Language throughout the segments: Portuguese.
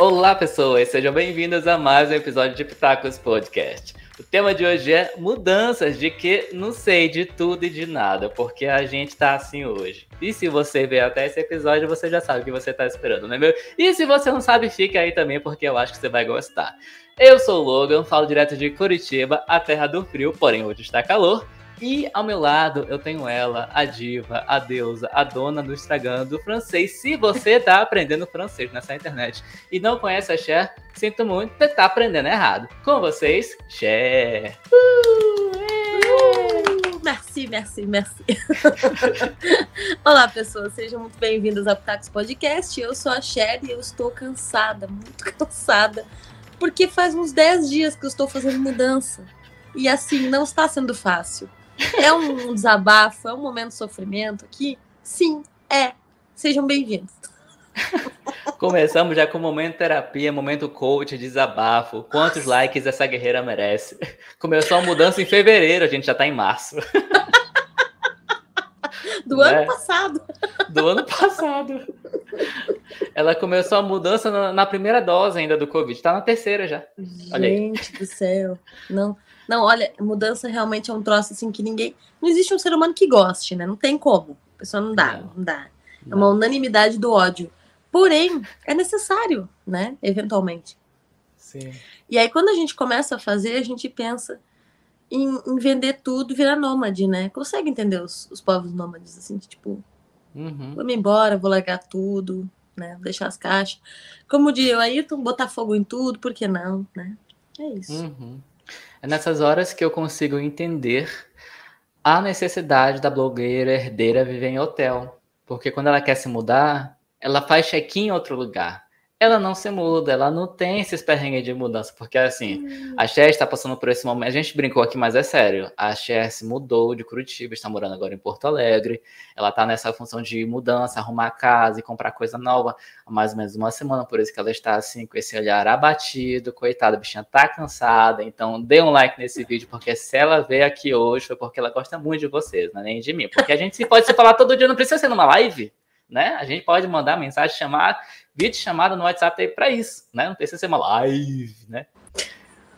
Olá, pessoas, sejam bem-vindas a mais um episódio de Pitacos Podcast. O tema de hoje é mudanças de que não sei de tudo e de nada, porque a gente tá assim hoje. E se você veio até esse episódio, você já sabe o que você tá esperando, não é meu? E se você não sabe, fique aí também, porque eu acho que você vai gostar. Eu sou o Logan, falo direto de Curitiba, a terra do frio, porém hoje está calor. E ao meu lado eu tenho ela, a diva, a deusa, a dona do Instagram do francês. Se você está aprendendo francês nessa internet e não conhece a Cher, sinto muito, você está aprendendo errado. Com vocês, Cher. Uh, merci, merci, merci. Olá, pessoas, sejam muito bem-vindos ao Pitax Podcast. Eu sou a Cher e eu estou cansada, muito cansada, porque faz uns 10 dias que eu estou fazendo mudança. E assim, não está sendo fácil. É um desabafo, é um momento de sofrimento aqui? Sim, é. Sejam bem-vindos. Começamos já com o momento terapia, momento coach, desabafo. Quantos likes essa guerreira merece? Começou a mudança em fevereiro, a gente já tá em março. Do né? ano passado. Do ano passado. Ela começou a mudança na, na, primeira dose ainda do Covid, tá na terceira já. Gente do céu. Não. Não, olha, mudança realmente é um troço assim que ninguém. Não existe um ser humano que goste, né? Não tem como. A pessoa não dá, não, não dá. É uma unanimidade do ódio. Porém, é necessário, né? Eventualmente. Sim. E aí, quando a gente começa a fazer, a gente pensa em, em vender tudo, virar nômade, né? Consegue entender os, os povos nômades, assim, tipo, uhum. vou me embora, vou largar tudo, né? Deixar as caixas. Como diria o Ayrton, botar fogo em tudo, por que não, né? É isso. Uhum. É nessas horas que eu consigo entender a necessidade da blogueira herdeira viver em hotel. Porque quando ela quer se mudar, ela faz check-in em outro lugar ela não se muda, ela não tem esses perrengues de mudança, porque assim, a Cher está passando por esse momento, a gente brincou aqui, mas é sério, a Cher se mudou de Curitiba, está morando agora em Porto Alegre, ela está nessa função de mudança, arrumar casa e comprar coisa nova há mais ou menos uma semana, por isso que ela está assim, com esse olhar abatido, coitada, a bichinha tá cansada, então dê um like nesse vídeo, porque se ela veio aqui hoje foi porque ela gosta muito de vocês, não é nem de mim, porque a gente pode se falar todo dia, não precisa ser numa live, né? A gente pode mandar mensagem, chamar, vídeo chamada no WhatsApp aí para isso, né? Não precisa ser uma live, né?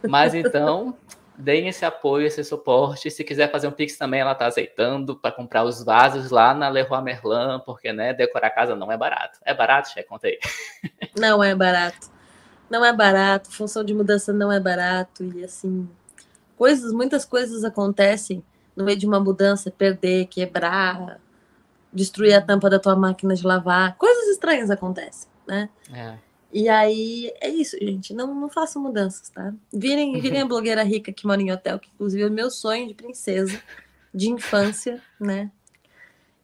Mas então, deem esse apoio, esse suporte. Se quiser fazer um Pix também, ela tá aceitando para comprar os vasos lá na Leroy Merlin, porque, né, decorar a casa não é barato. É barato, Che? Conta aí. Não é barato. Não é barato, função de mudança não é barato e assim, coisas, muitas coisas acontecem no meio de uma mudança, perder, quebrar, destruir a tampa da tua máquina de lavar, coisas estranhas acontecem, né? É. E aí é isso, gente. Não, não façam mudanças, tá? Virem, virem a blogueira rica que mora em hotel, que inclusive é o meu sonho de princesa, de infância, né?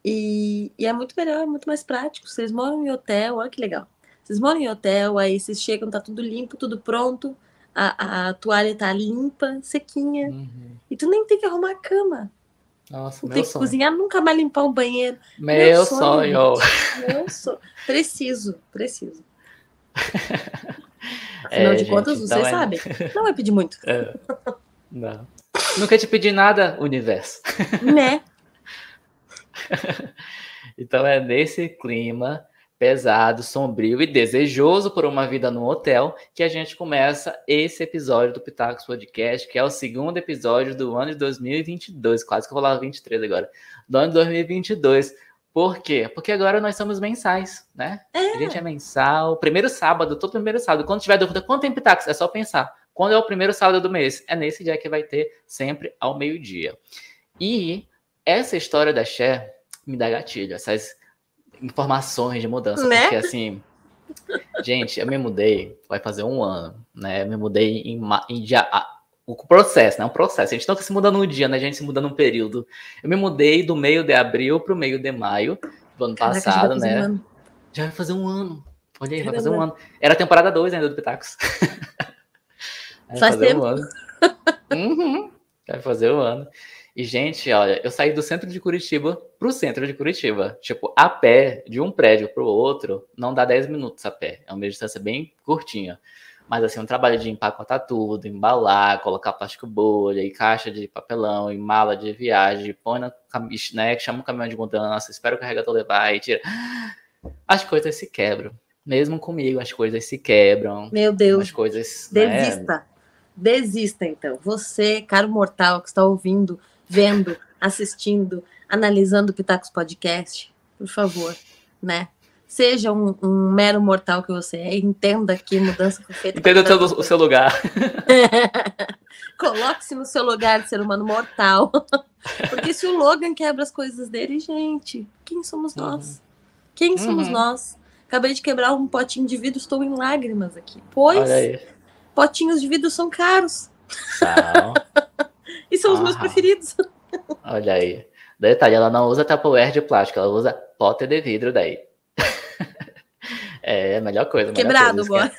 E, e é muito melhor, é muito mais prático. Vocês moram em hotel, olha que legal. Vocês moram em hotel, aí vocês chegam, tá tudo limpo, tudo pronto, a, a, toalha tá limpa, sequinha. Uhum. E tu nem tem que arrumar a cama. Nossa, meu tem que sonho. cozinhar, nunca mais limpar um banheiro. Meu, meu sonho. sonho. Meu sonho. Preciso, preciso. Afinal é, de gente, contas, então vocês é... sabem. Não vai pedir muito. É. Não. Nunca te pedi nada, universo. Né? então é nesse clima pesado, sombrio e desejoso por uma vida no hotel, que a gente começa esse episódio do Pitacos Podcast, que é o segundo episódio do ano de 2022, quase que eu vou lá 23 agora, do ano de 2022. Por quê? Porque agora nós somos mensais, né? É. A gente é mensal, primeiro sábado, todo primeiro sábado. Quando tiver dúvida, quanto tem Pitacos? É só pensar. Quando é o primeiro sábado do mês? É nesse dia que vai ter, sempre ao meio-dia. E essa história da Cher me dá gatilho, essas informações de mudança, né? porque assim, gente, eu me mudei, vai fazer um ano, né? Eu me mudei em, em dia, o processo, né? Um processo. A gente não se muda num dia, né? A gente se muda num período. Eu me mudei do meio de abril para o meio de maio do ano Caraca, passado, já né? Um já vai fazer um ano. Olha aí, Caramba. vai fazer um ano. Era a temporada 2 ainda do Pitacos. Faz tempo. Um ano. uhum. Vai fazer um ano. E, gente, olha, eu saí do centro de Curitiba pro centro de Curitiba. Tipo, a pé, de um prédio pro outro, não dá 10 minutos a pé. É uma distância bem curtinha. Mas, assim, um trabalho de empacotar tudo, embalar, colocar plástico bolha, e caixa de papelão, e mala de viagem, põe na né, chama o caminhão de mudança, espera o carregador levar e tira. As coisas se quebram. Mesmo comigo, as coisas se quebram. Meu Deus. As coisas. Desista. Né? Desista, então. Você, caro mortal, que está ouvindo, vendo, assistindo, analisando o Pitacos Podcast, por favor, né? Seja um, um, mero mortal que você é, entenda que mudança foi feita. Entenda o seu lugar. Coloque-se no seu lugar de ser humano mortal. Porque se o Logan quebra as coisas dele, gente, quem somos uhum. nós? Uhum. Quem somos uhum. nós? Acabei de quebrar um potinho de vidro, estou em lágrimas aqui. Pois potinhos de vidro são caros. são meus preferidos. Olha aí. Detalhe, ela não usa Tupperware de plástico, ela usa pote de vidro daí. é a melhor coisa. Melhor Quebrado coisa, agora.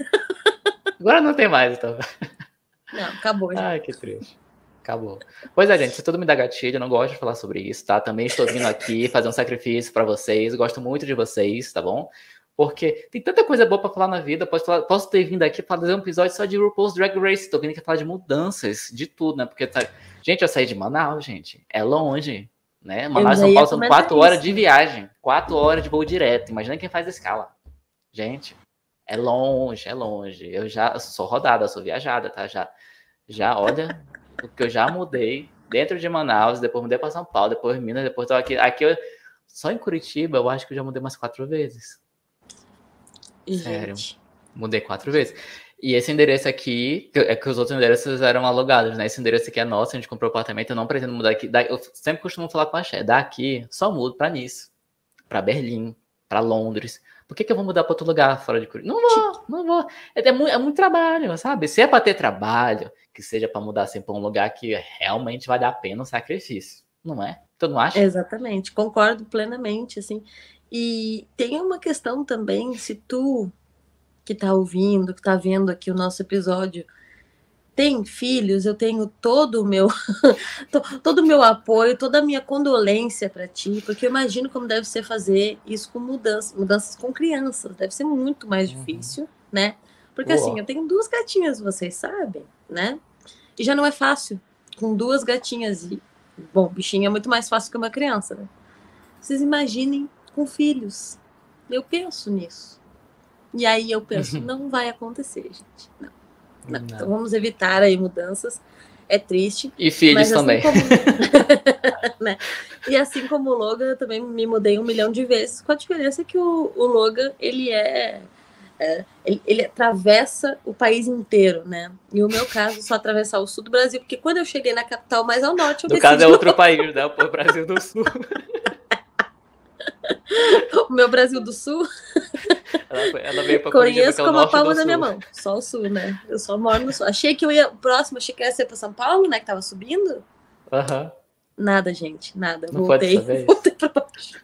Agora não tem mais, então. Não, acabou. Já. Ai, que triste. Acabou. Pois é, gente, se tudo me dá gatilho, eu não gosto de falar sobre isso, tá? Também estou vindo aqui fazer um sacrifício para vocês, gosto muito de vocês, tá bom? Porque tem tanta coisa boa para falar na vida. Posso, falar, posso ter vindo aqui para fazer um episódio só de RuPaul's Drag Race. Tô vindo aqui falar de mudanças, de tudo, né? Porque, tá... gente, eu saí de Manaus, gente. É longe, né? Manaus São Paulo são quatro horas de viagem. Quatro horas de voo direto. Imagina quem faz escala. Gente, é longe, é longe. Eu já sou rodada, sou viajada, tá? Já, já olha, porque eu já mudei dentro de Manaus, depois mudei para São Paulo, depois Minas, depois tô aqui. Aqui eu, só em Curitiba, eu acho que eu já mudei umas quatro vezes. Sério. Mudei quatro vezes. E esse endereço aqui, é que os outros endereços eram alugados, né? Esse endereço aqui é nosso, a gente comprou apartamento, eu não pretendo mudar aqui. Eu sempre costumo falar com a Xé, daqui só mudo para Nice, para Berlim, para Londres. Por que, que eu vou mudar para outro lugar fora de Curitiba? Não vou, não vou. É, é, muito, é muito trabalho, sabe? Se é para ter trabalho, que seja para mudar assim para um lugar que realmente vale a pena o sacrifício, não é? Tu não acha? Exatamente, concordo plenamente, assim. E tem uma questão também, se tu que está ouvindo, que está vendo aqui o nosso episódio, tem filhos, eu tenho todo o meu todo o meu apoio, toda a minha condolência para ti, porque eu imagino como deve ser fazer isso com mudanças, mudanças com crianças, deve ser muito mais uhum. difícil, né? Porque Boa. assim, eu tenho duas gatinhas, vocês sabem, né? E já não é fácil com duas gatinhas e bom, bichinho é muito mais fácil que uma criança, né? Vocês imaginem com filhos. Eu penso nisso. E aí eu penso, não vai acontecer, gente. Não. não. não. Então vamos evitar aí mudanças. É triste. E filhos assim também. Como... né? E assim como o Logan, eu também me mudei um milhão de vezes, com a diferença que o, o Logan, ele é, é ele, ele, atravessa o país inteiro, né? E o meu caso, só atravessar o sul do Brasil, porque quando eu cheguei na capital mais ao norte, eu No caso é outro país, né? O Brasil do Sul. o meu Brasil do Sul. Ela, ela veio pra Conheço como a palma da minha mão. Só o sul, né? Eu só moro no sul. Achei que eu ia. Próximo, achei que ia ser pra São Paulo, né? Que tava subindo. Aham. Uhum. Nada, gente. Nada. Não voltei. Voltei pra baixo.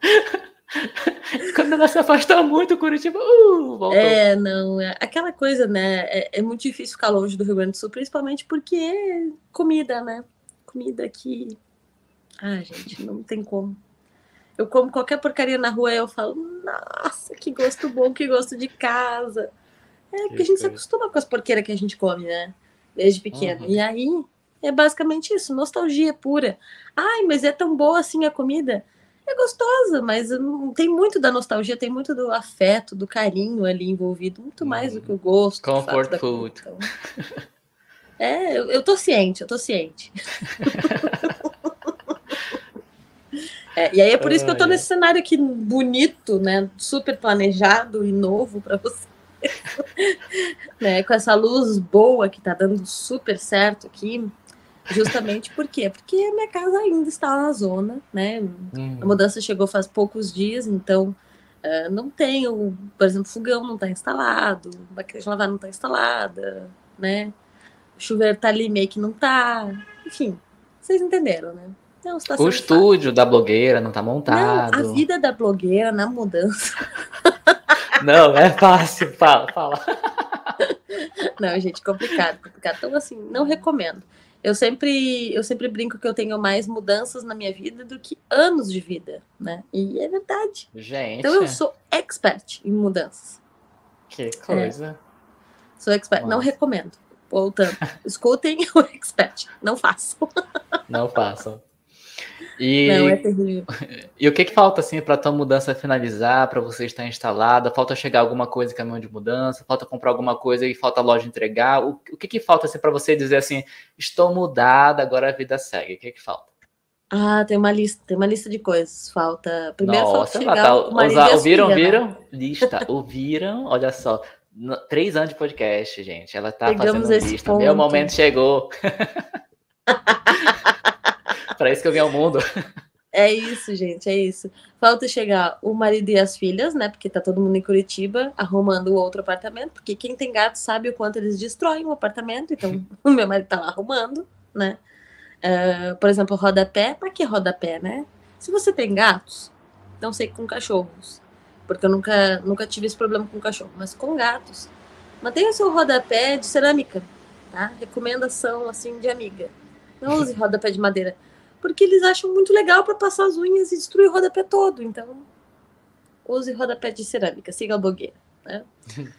Quando ela se afastou muito, Curitiba, uh, voltou. É, não, é aquela coisa, né? É, é, muito difícil ficar longe do Rio Grande do Sul, principalmente porque é comida, né? Comida que. Ah, gente, não tem como. Eu como qualquer porcaria na rua e eu falo, nossa, que gosto bom, que gosto de casa. É porque a gente se acostuma com as porqueiras que a gente come, né? Desde pequeno. Uhum. E aí é basicamente isso, nostalgia pura. Ai, mas é tão boa assim a comida. É gostosa, mas tem muito da nostalgia, tem muito do afeto, do carinho ali envolvido, muito mais do que o gosto. Comfort food. Então, é, eu, eu tô ciente, eu tô ciente. É, e aí é por isso que eu tô nesse cenário aqui bonito, né? Super planejado e novo para você. né? Com essa luz boa que tá dando super certo aqui. Justamente por quê? Porque a minha casa ainda está na zona, né? Hum. A mudança chegou faz poucos dias, então uh, não tenho, por exemplo, fogão não está instalado, máquina de lavar não está instalada, né? O chuveiro tá ali meio que não tá. Enfim, vocês entenderam, né? Não, o estúdio da blogueira não tá montado. Não, a vida da blogueira na mudança. Não, é fácil, fala, fala. Não, gente, complicado, complicado. Então, assim, não recomendo. Eu sempre, eu sempre brinco que eu tenho mais mudanças na minha vida do que anos de vida, né? E é verdade. Gente. Então eu sou expert em mudanças. Que coisa. É. Sou expert. Nossa. Não recomendo. Voltando. Escutem o expert. Não façam. Não façam. E, Não, é terrível. E o que, que falta assim para tua mudança finalizar, para você estar instalada? Falta chegar alguma coisa em caminhão de mudança? Falta comprar alguma coisa e falta a loja entregar? O, o que, que falta assim para você dizer assim, estou mudada, agora a vida segue? O que, que falta? Ah, tem uma lista, tem uma lista de coisas. Falta. Primeiro Nossa, falta chegar tá, ouviram, filha, viram? Né? Lista, ouviram? Olha só. No, três anos de podcast, gente. Ela tá Pegamos fazendo lista. Ponto. Meu momento chegou. Para isso que eu vim ao mundo. É isso, gente, é isso. Falta chegar o marido e as filhas, né? Porque tá todo mundo em Curitiba arrumando o outro apartamento. Porque quem tem gato sabe o quanto eles destroem o apartamento. Então, o meu marido tá lá arrumando, né? Uh, por exemplo, rodapé. Para que rodapé, né? Se você tem gatos, não sei com cachorros. Porque eu nunca, nunca tive esse problema com cachorro. Mas com gatos, mantenha o seu rodapé de cerâmica, tá? Recomendação, assim, de amiga. Não use rodapé de madeira porque eles acham muito legal para passar as unhas e destruir o rodapé todo. Então, use rodapé de cerâmica, siga a blogueira. Né?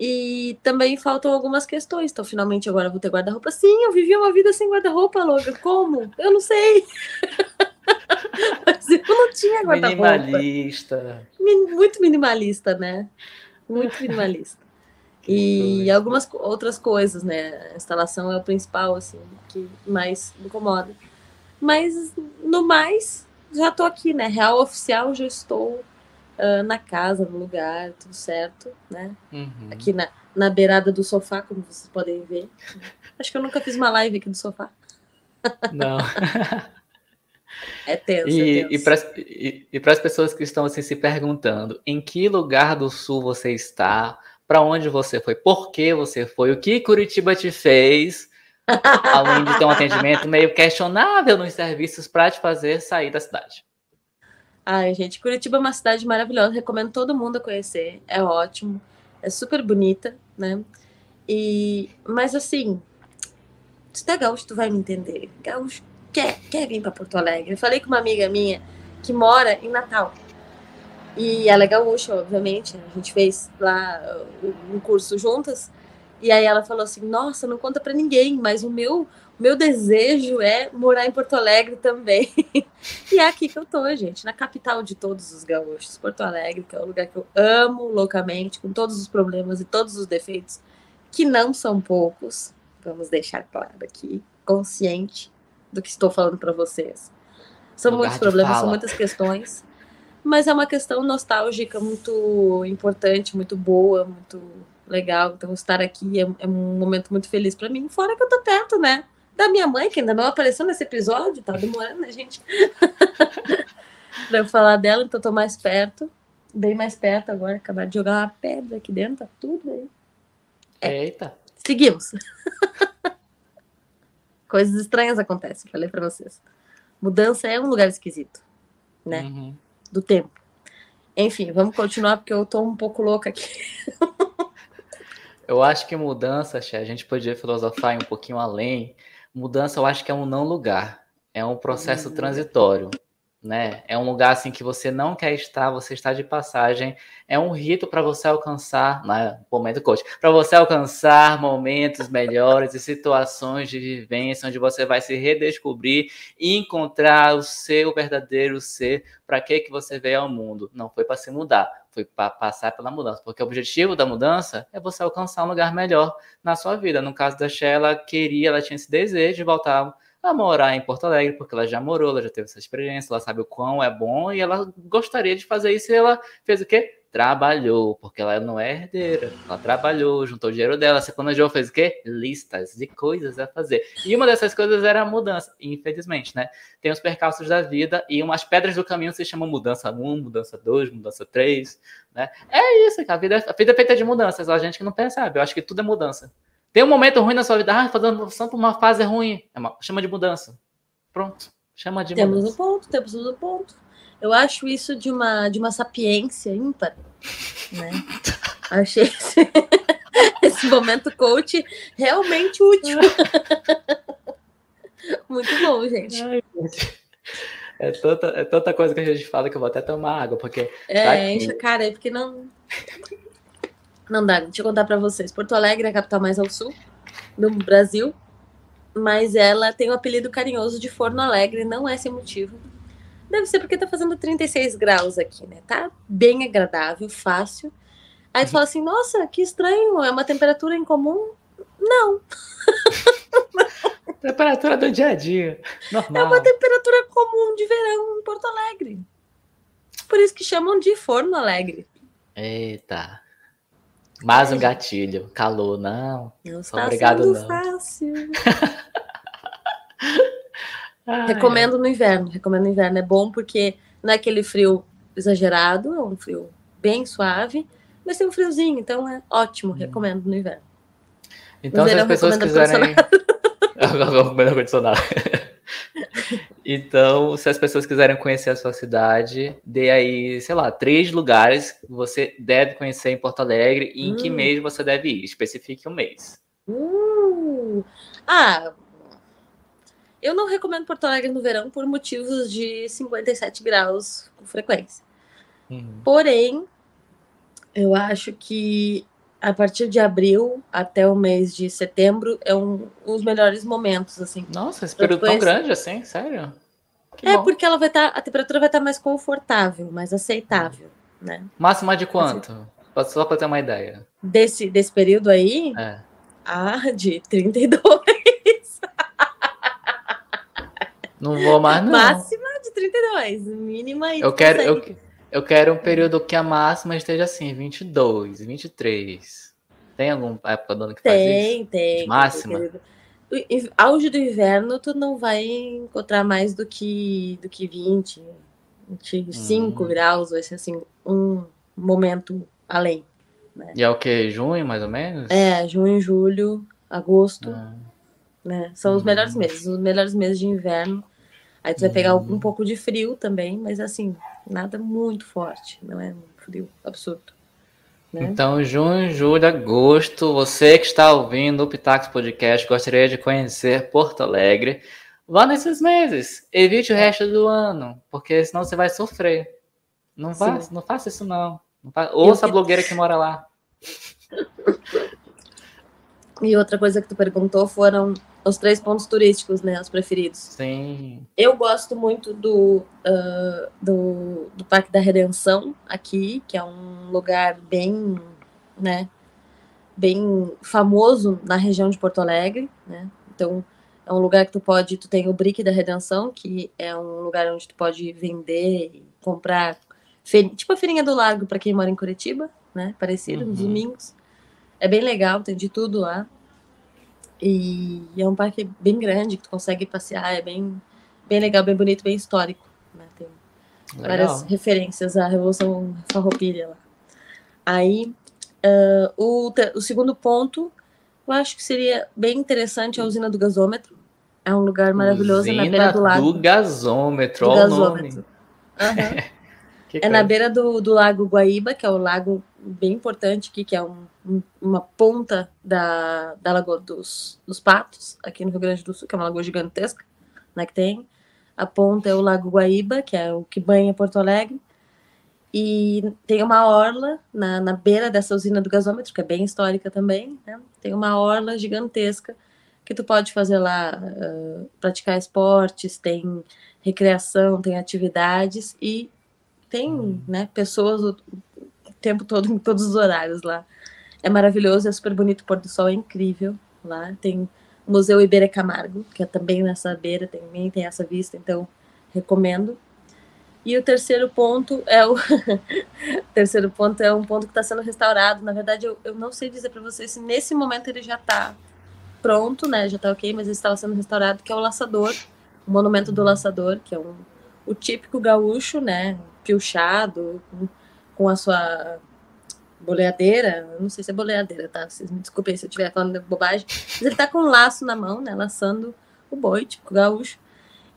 e também faltam algumas questões. Então, finalmente, agora eu vou ter guarda-roupa. Sim, eu vivi uma vida sem guarda-roupa, Loga. Como? Eu não sei. Mas eu não tinha guarda-roupa. Minimalista. Muito minimalista, né? Muito minimalista. E algumas outras coisas, né? A instalação é o principal, assim, que mais me incomoda. Mas no mais, já tô aqui, né? Real oficial, já estou uh, na casa, no lugar, tudo certo, né? Uhum. Aqui na, na beirada do sofá, como vocês podem ver. Acho que eu nunca fiz uma live aqui do sofá. Não. É tenso. E, é e para as pessoas que estão assim, se perguntando em que lugar do sul você está, para onde você foi, por que você foi, o que Curitiba te fez, Além de ter um atendimento meio questionável nos serviços para te fazer sair da cidade. Ai, gente, Curitiba é uma cidade maravilhosa, recomendo todo mundo a conhecer. É ótimo, é super bonita, né? E, mas assim, se tu é gaúcho, tu vai me entender. Gaúcho quer, quer vir para Porto Alegre. Eu falei com uma amiga minha que mora em Natal. E ela é gaúcha, obviamente. A gente fez lá um curso juntas. E aí ela falou assim: Nossa, não conta para ninguém, mas o meu, o meu desejo é morar em Porto Alegre também. e é aqui que eu tô, gente, na capital de todos os gaúchos, Porto Alegre, que é o lugar que eu amo loucamente, com todos os problemas e todos os defeitos, que não são poucos. Vamos deixar claro aqui, consciente do que estou falando para vocês. São lugar muitos problemas, fala. são muitas questões, mas é uma questão nostálgica muito importante, muito boa, muito legal. Então, estar aqui é, é um momento muito feliz para mim. Fora que eu tô perto, né? Da minha mãe, que ainda não apareceu nesse episódio, tá demorando, né, gente? pra eu falar dela, então tô mais perto. Bem mais perto agora. Acabar de jogar uma pedra aqui dentro, tá tudo aí. É. Eita. Seguimos. Coisas estranhas acontecem, falei para vocês. Mudança é um lugar esquisito, né? Uhum. Do tempo. Enfim, vamos continuar porque eu tô um pouco louca aqui. Eu acho que mudança, a gente podia filosofar um pouquinho além. Mudança, eu acho que é um não lugar, é um processo uhum. transitório, né? É um lugar assim que você não quer estar, você está de passagem. É um rito para você alcançar, né? Momento coach, para você alcançar momentos melhores e situações de vivência onde você vai se redescobrir e encontrar o seu verdadeiro ser. Para que que você veio ao mundo? Não foi para se mudar, foi passar pela mudança, porque o objetivo da mudança é você alcançar um lugar melhor na sua vida. No caso da Shea, ela queria, ela tinha esse desejo de voltar a morar em Porto Alegre, porque ela já morou, ela já teve essa experiência, ela sabe o quão é bom e ela gostaria de fazer isso e ela fez o quê? Trabalhou, porque ela não é herdeira. Ela trabalhou, juntou o dinheiro dela, se planejou, fez o quê? Listas de coisas a fazer. E uma dessas coisas era a mudança, infelizmente, né? Tem os percalços da vida e umas pedras do caminho se chamam mudança 1, mudança 2, mudança 3, né? É isso, a vida, a vida é feita de mudanças, a gente que não percebe, eu acho que tudo é mudança. Tem um momento ruim na sua vida, ah, fazendo por uma fase ruim, é uma, chama de mudança. Pronto, chama de temos mudança. Temos um ponto, temos um ponto. Eu acho isso de uma, de uma sapiência ímpar, né? Achei esse, esse momento coach realmente útil. Muito bom, gente. Ai, é tanta, é tanta coisa que a gente fala que eu vou até tomar água, porque. É, tá enche a cara, é porque não. Não dá, deixa eu contar para vocês. Porto Alegre é a capital mais ao sul do Brasil, mas ela tem o um apelido carinhoso de Forno Alegre, não é sem motivo Deve ser porque tá fazendo 36 graus aqui, né? Tá bem agradável, fácil. Aí tu fala assim, nossa, que estranho, é uma temperatura incomum? Não. temperatura do dia a dia. Normal. É uma temperatura comum de verão em Porto Alegre. Por isso que chamam de forno alegre. Eita. Mais um gatilho. Calor, não. Não está Obrigado, sendo não. fácil. recomendo no inverno. Recomendo no inverno. É bom porque não é aquele frio exagerado, é um frio bem suave, mas tem um friozinho, então é ótimo. Hum. Recomendo no inverno. Então, no se as pessoas quiserem. Recomendo ar-condicionado. Então, se as pessoas quiserem conhecer a sua cidade, dê aí, sei lá, três lugares que você deve conhecer em Porto Alegre e em que hum. mês você deve ir. Especifique um mês. Uh. Ah, eu não recomendo Porto Alegre no verão por motivos de 57 graus com frequência. Uhum. Porém, eu acho que a partir de abril até o mês de setembro é um, um dos melhores momentos, assim. Nossa, esse período Depois... tão grande assim, sério? Que é bom. porque ela vai estar, tá, a temperatura vai estar tá mais confortável, mais aceitável, né? Máxima de quanto? Assim, Só para ter uma ideia. Desse, desse período aí? É. Ah, de 32. Não vou mais, não. Máxima de 32, mínima e eu quero, eu, eu quero um período que a máxima esteja assim, 22, 23. Tem alguma época do ano que tem, faz isso? Tem, tem. Máxima? Auge do inverno, tu não vai encontrar mais do que, do que 20, 25 hum. graus, vai ser assim, um momento além. Né? E é o que? Junho, mais ou menos? É, junho, julho, agosto. Ah. Né? São os melhores hum. meses, os melhores meses de inverno. Aí tu vai pegar um, um pouco de frio também, mas assim, nada muito forte, não é um frio absurdo. Né? Então, junho, julho, agosto, você que está ouvindo o Pitax Podcast, gostaria de conhecer Porto Alegre, vá nesses meses. Evite o resto do ano, porque senão você vai sofrer. Não, vá, não faça isso, não. não faça... Ouça a blogueira que mora lá. E outra coisa que tu perguntou foram os três pontos turísticos, né? Os preferidos. Sim. Eu gosto muito do, uh, do, do, Parque da Redenção aqui, que é um lugar bem, né? Bem famoso na região de Porto Alegre, né? Então, é um lugar que tu pode, tu tem o Brick da Redenção, que é um lugar onde tu pode vender e comprar, tipo a feirinha do Largo para quem mora em Curitiba, né? Parecido, uhum. nos domingos. É bem legal, tem de tudo lá. E é um parque bem grande, que tu consegue passear, é bem, bem legal, bem bonito, bem histórico. Né? Tem legal. várias referências à Revolução Farroupilha lá. Aí, uh, o, o segundo ponto, eu acho que seria bem interessante a usina do gasômetro. É um lugar maravilhoso usina na beira do lago. do gasômetro, olha o nome. Uhum. é na beira do, do lago Guaíba, que é o lago bem importante aqui, que é um, um, uma ponta da, da Lagoa dos, dos Patos, aqui no Rio Grande do Sul, que é uma lagoa gigantesca, né, que tem. A ponta é o Lago Guaíba, que é o que banha Porto Alegre. E tem uma orla na, na beira dessa usina do gasômetro, que é bem histórica também, né? Tem uma orla gigantesca que tu pode fazer lá, uh, praticar esportes, tem recreação, tem atividades e tem né, pessoas tempo todo, em todos os horários lá. É maravilhoso, é super bonito, o pôr do sol é incrível lá. Tem o Museu Iberê Camargo, que é também nessa beira, também tem essa vista, então recomendo. E o terceiro ponto é o terceiro ponto é um ponto que está sendo restaurado. Na verdade, eu, eu não sei dizer para vocês se nesse momento ele já está pronto, né? Já está ok, mas ele estava sendo restaurado, que é o Laçador, o Monumento do Laçador, que é um, o típico gaúcho, né? Piochado, com a sua boleadeira, não sei se é boleadeira, tá? Vocês me desculpem se eu estiver falando bobagem, mas ele tá com um laço na mão, né, laçando o boi, tipo gaúcho,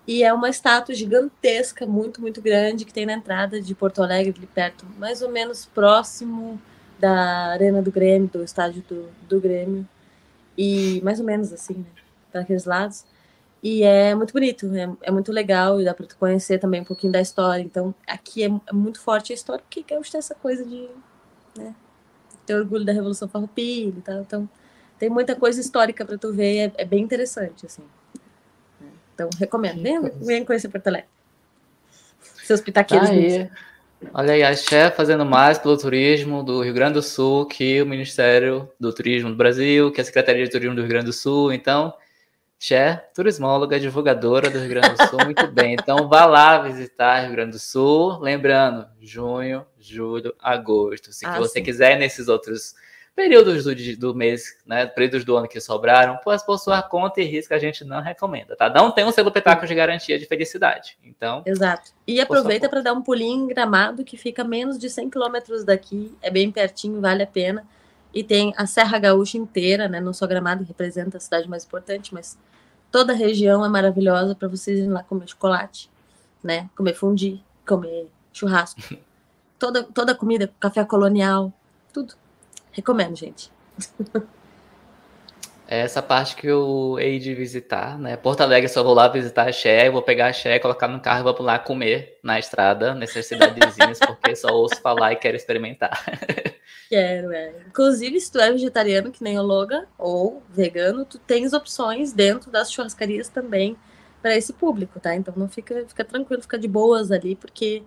e é uma estátua gigantesca, muito, muito grande, que tem na entrada de Porto Alegre, ali perto, mais ou menos próximo da Arena do Grêmio, do estádio do, do Grêmio, e mais ou menos assim, né, para aqueles lados. E é muito bonito, é, é muito legal e dá para tu conhecer também um pouquinho da história. Então, aqui é, é muito forte a história, porque Gaúcho tem essa coisa de né, ter orgulho da Revolução Farroupilha e tal. Então, tem muita coisa histórica para tu ver, é, é, bem interessante, assim. Então, recomendo. Venha, venha conhecer Porto Alegre. Seus pitaqueiros. Tá aí. Olha aí, a Xé fazendo mais pelo turismo do Rio Grande do Sul que o Ministério do Turismo do Brasil, que a Secretaria de Turismo do Rio Grande do Sul. Então, Xé, turismóloga, divulgadora do Rio Grande do Sul, muito bem. Então, vá lá visitar Rio Grande do Sul. Lembrando, junho, julho, agosto. Se ah, você sim. quiser nesses outros períodos do, do mês, né, períodos do ano que sobraram, pois por sua conta e risco a gente não recomenda, tá? Não tem um selo petáculo de garantia de felicidade, então... Exato. E aproveita para dar um pulinho em Gramado, que fica menos de 100 quilômetros daqui, é bem pertinho, vale a pena. E tem a Serra Gaúcha inteira, né? Não só Gramado, que representa a cidade mais importante, mas toda a região é maravilhosa para vocês irem lá comer chocolate, né? Comer fundi, comer churrasco. toda, toda a comida, café colonial, tudo. Recomendo, gente. É essa parte que eu hei de visitar, né? Porto Alegre, só vou lá visitar a Xé, vou pegar a Xé, colocar no carro e vou lá comer na estrada, nessas cidadezinhas, porque só ouço falar e quero experimentar. Quero, é. Inclusive, se tu é vegetariano, que nem o Logan, ou vegano, tu tens opções dentro das churrascarias também para esse público, tá? Então não fica, fica tranquilo, fica de boas ali, porque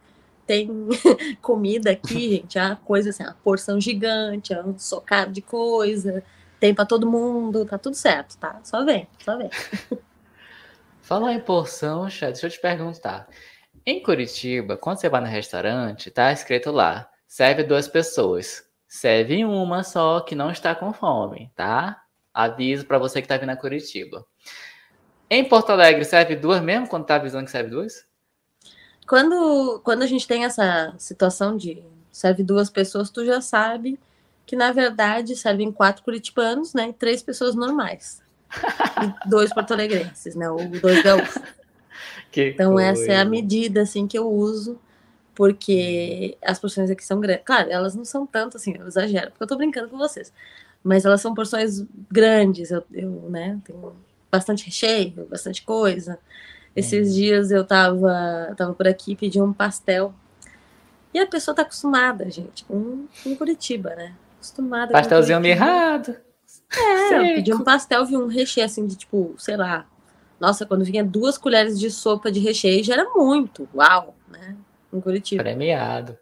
tem comida aqui, gente, a coisa assim, a porção gigante, um socado de coisa, tem para todo mundo, tá tudo certo, tá? Só vem, só vem. Falar em porção, chat, deixa eu te perguntar. Em Curitiba, quando você vai no restaurante, tá escrito lá, serve duas pessoas. Serve uma só que não está com fome, tá? Aviso para você que tá vindo a Curitiba. Em Porto Alegre, serve duas mesmo quando tá avisando que serve duas? Quando, quando a gente tem essa situação de serve duas pessoas, tu já sabe que na verdade servem quatro curitibanos, né? E três pessoas normais. e dois porto-alegrenses, né? Ou dois gaúchos. então coisa. essa é a medida assim que eu uso, porque as porções aqui são grandes. Claro, elas não são tanto assim, eu exagero, porque eu tô brincando com vocês. Mas elas são porções grandes, eu, eu né, tenho bastante recheio, bastante coisa. Esses uhum. dias eu tava, tava por aqui, pedi um pastel. E a pessoa tá acostumada, gente, com, com Curitiba, né? Acostumada Pastelzinho mirrado. É, eu pedi um pastel, vi um recheio assim de tipo, sei lá. Nossa, quando vinha duas colheres de sopa de recheio já era muito. Uau, né? Em Curitiba. Premiado.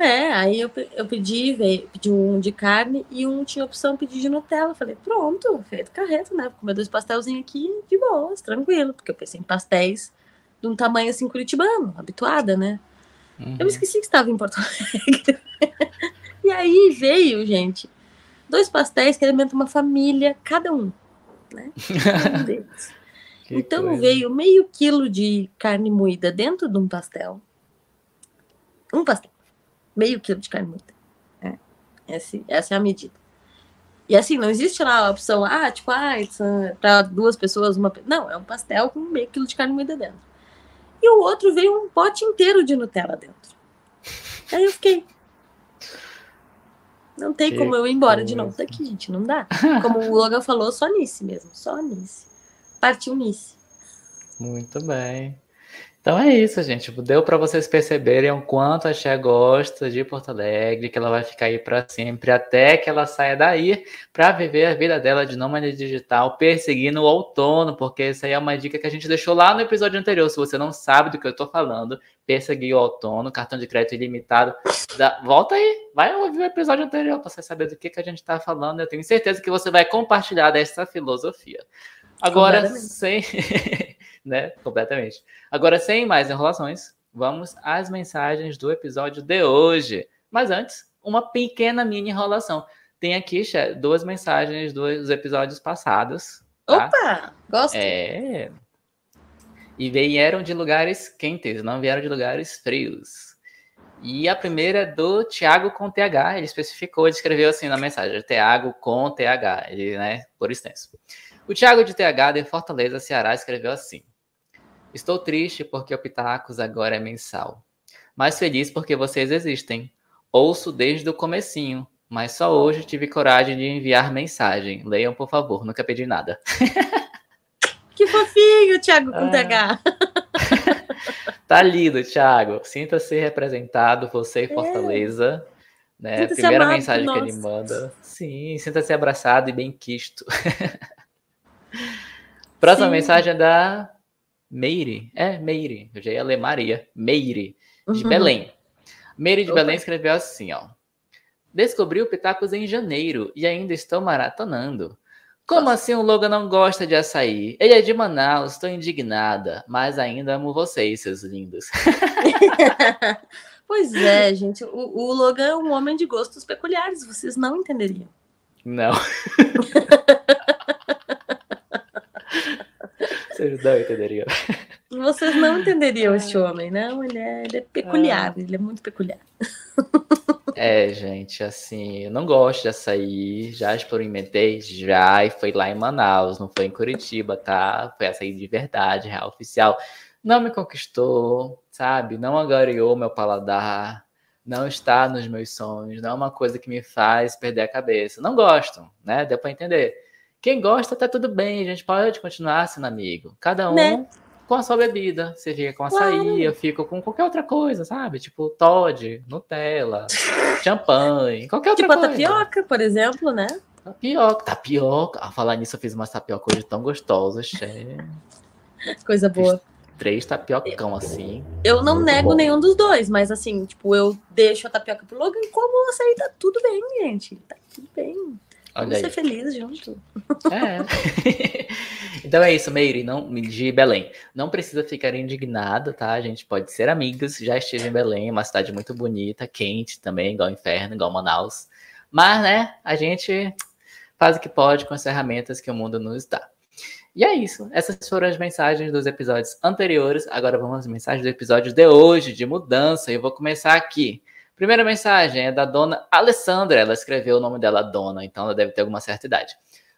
É, aí eu, eu pedi, veio, pedi um de carne e um tinha opção pedir de Nutella. Falei, pronto, feito carreto, né? Vou comer dois pastelzinhos aqui de boas, tranquilo. Porque eu pensei em pastéis de um tamanho assim curitibano, habituada, né? Uhum. Eu esqueci que estava em Porto Alegre. e aí veio, gente, dois pastéis que alimentam uma família, cada um, né? Um deles. então coisa. veio meio quilo de carne moída dentro de um pastel. Um pastel meio quilo de carne moída. É. Essa, essa é a medida. E assim, não existe lá a opção, ah, tipo, ah, para duas pessoas, uma. Não, é um pastel com meio quilo de carne moída dentro. E o outro veio um pote inteiro de Nutella dentro. Aí eu fiquei. Não tem que como eu ir embora de novo daqui, gente. Não dá. Como o Logan falou, só nisso mesmo. Só nisso. Partiu nisso. Muito bem. Então é isso, gente. Deu para vocês perceberem o quanto a Xé gosta de Porto Alegre, que ela vai ficar aí para sempre, até que ela saia daí para viver a vida dela de nômade digital, perseguindo o outono, porque essa aí é uma dica que a gente deixou lá no episódio anterior. Se você não sabe do que eu estou falando, perseguir o outono, cartão de crédito ilimitado. Dá... Volta aí, vai ouvir o episódio anterior para você saber do que, que a gente está falando. Eu tenho certeza que você vai compartilhar dessa filosofia. Agora, sem. né? Completamente. Agora, sem mais enrolações, vamos às mensagens do episódio de hoje. Mas antes, uma pequena mini enrolação. Tem aqui duas mensagens dos episódios passados. Tá? Opa! Gosto! É. E vieram de lugares quentes, não vieram de lugares frios. E a primeira é do Thiago com TH. Ele especificou, ele escreveu assim na mensagem: Thiago com TH, ele, né, por extenso. O Thiago de TH de Fortaleza, Ceará, escreveu assim: Estou triste porque o Pitacos agora é mensal, mas feliz porque vocês existem. Ouço desde o comecinho, mas só hoje tive coragem de enviar mensagem. Leiam, por favor, nunca pedi nada. Que fofinho, Thiago com ah. TH. tá lindo, Thiago. Sinta-se representado, você e é. Fortaleza. É. Né? Primeira amado, mensagem nossa. que ele manda. Sim, sinta-se abraçado e bem quisto. Próxima Sim. mensagem é da Meire. É, Meire. Eu já ia ler Maria. Meire. de uhum. Belém. Meire de Opa. Belém escreveu assim, ó. Descobri o Pitacos em janeiro e ainda estou maratonando. Como Nossa. assim o Logan não gosta de açaí? Ele é de Manaus, estou indignada, mas ainda amo vocês, seus lindos. pois é, gente. O, o Logan é um homem de gostos peculiares, vocês não entenderiam. Não. vocês não entenderiam. Vocês não entenderiam este homem, não? Ele é, ele é peculiar, ah. ele é muito peculiar. É, gente, assim, eu não gosto de açaí, já experimentei, já, e foi lá em Manaus, não foi em Curitiba, tá? Foi açaí de verdade, real, oficial. Não me conquistou, sabe? Não agariou meu paladar, não está nos meus sonhos, não é uma coisa que me faz perder a cabeça. Não gosto, né? Deu para entender. Quem gosta, tá tudo bem, a gente pode continuar sendo amigo. Cada um né? com a sua bebida. Você fica com açaí, claro. eu fico com qualquer outra coisa, sabe? Tipo Todd, Nutella, champanhe, qualquer outra tipo coisa. Tipo tapioca, por exemplo, né? Tapioca, tapioca. A falar nisso, eu fiz umas tapioca hoje tão gostosas, che... Coisa boa. Fiz três tapiocão, assim. Eu não nego bom. nenhum dos dois, mas assim, tipo, eu deixo a tapioca pro Logan e como açaí tá tudo bem, gente. Tá tudo bem. Olha Vamos aí. ser felizes junto. É. então é isso, Meire, não, de Belém. Não precisa ficar indignado, tá? A gente pode ser amigos. Já estive em Belém, uma cidade muito bonita, quente também, igual inferno, igual Manaus. Mas, né, a gente faz o que pode com as ferramentas que o mundo nos dá. E é isso. Essas foram as mensagens dos episódios anteriores. Agora vamos às mensagens do episódio de hoje, de mudança. Eu vou começar aqui. Primeira mensagem é da dona Alessandra. Ela escreveu o nome dela Dona, então ela deve ter alguma certa idade.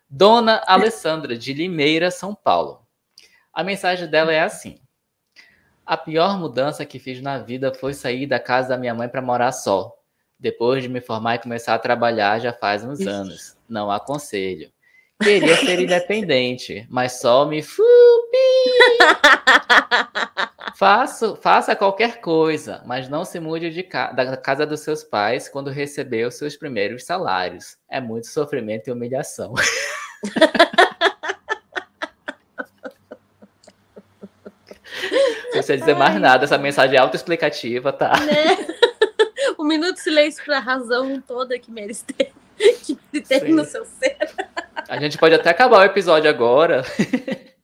Dona Alessandra, de Limeira, São Paulo. A mensagem dela é assim: A pior mudança que fiz na vida foi sair da casa da minha mãe para morar só. Depois de me formar e começar a trabalhar já faz uns anos. Não aconselho. Queria ser independente, mas só me. Faço, faça qualquer coisa, mas não se mude de ca da casa dos seus pais quando receber os seus primeiros salários. É muito sofrimento e humilhação. Não precisa dizer mais nada, essa mensagem é autoexplicativa, tá? Né? Um minuto de silêncio para a razão toda que merece ter, que tem no seu ser. A gente pode até acabar o episódio agora.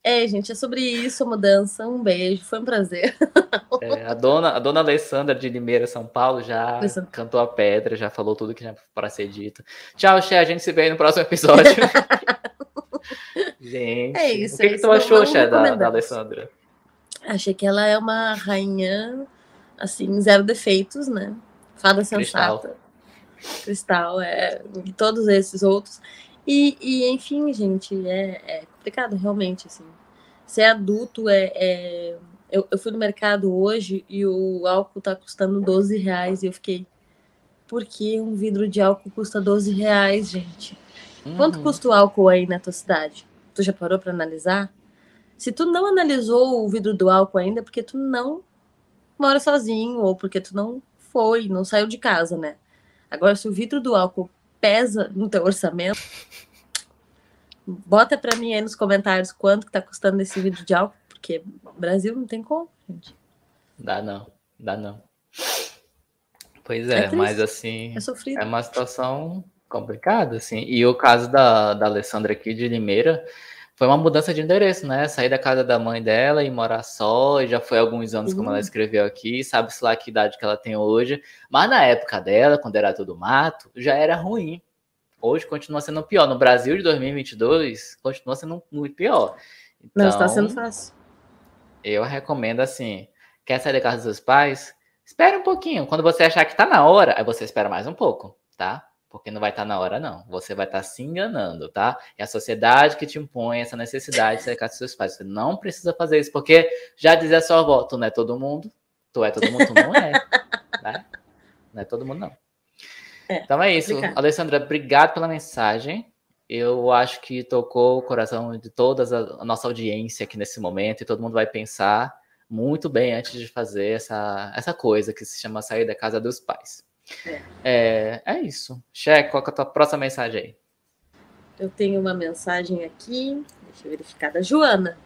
É, gente, é sobre isso, a mudança. Um beijo, foi um prazer. É, a, dona, a dona Alessandra de Limeira, São Paulo, já Alessandra. cantou a pedra, já falou tudo que tinha para ser dito. Tchau, Xé, a gente se vê no próximo episódio. gente, é isso, o que, é que tu achou, Xé, da, da Alessandra? Achei que ela é uma rainha, assim, zero defeitos, né? Fada sensata. Cristal, Cristal é, todos esses outros. E, e enfim, gente, é, é, complicado, realmente, assim. Ser adulto é... é... Eu, eu, fui no mercado hoje e o álcool tá custando 12 reais e eu fiquei... Por que um vidro de álcool custa 12 reais, gente? Uhum. Quanto custa o álcool aí na tua cidade? Tu já parou para analisar? Se tu não analisou o vidro do álcool ainda, é porque tu não mora sozinho ou porque tu não foi, não saiu de casa, né? Agora, se o vidro do álcool pesa no teu orçamento, bota para mim aí nos comentários quanto que tá custando esse vidro de álcool, porque Brasil não tem como, gente. Dá não, dá não. Pois é, é mas assim, é, é, uma situação complicada, assim. E o caso da, da Alessandra aqui de Limeira foi uma mudança de endereço, né? Sair da casa da mãe dela e morar só, e já foi alguns anos, uhum. como ela escreveu aqui, sabe-se lá que idade que ela tem hoje. Mas na época dela, quando era tudo mato, já era ruim. Hoje continua sendo pior. No Brasil de 2022, continua sendo muito pior. Então, Não está sendo fácil. Eu recomendo assim: quer sair da casa dos seus pais? Espere um pouquinho. Quando você achar que está na hora, aí você espera mais um pouco, tá? Porque não vai estar tá na hora, não. Você vai estar tá se enganando, tá? É a sociedade que te impõe essa necessidade de cercar seus pais. Você não precisa fazer isso, porque já a sua avó, tu não é todo mundo, tu é todo mundo, tu não é. né? Não é todo mundo, não. É, então é isso. Obrigado. Alessandra, obrigado pela mensagem. Eu acho que tocou o coração de toda a nossa audiência aqui nesse momento, e todo mundo vai pensar muito bem antes de fazer essa, essa coisa que se chama sair da casa dos pais. É, é, é isso. Cheque, qual é a tua próxima mensagem aí? Eu tenho uma mensagem aqui, deixa eu verificar, da Joana.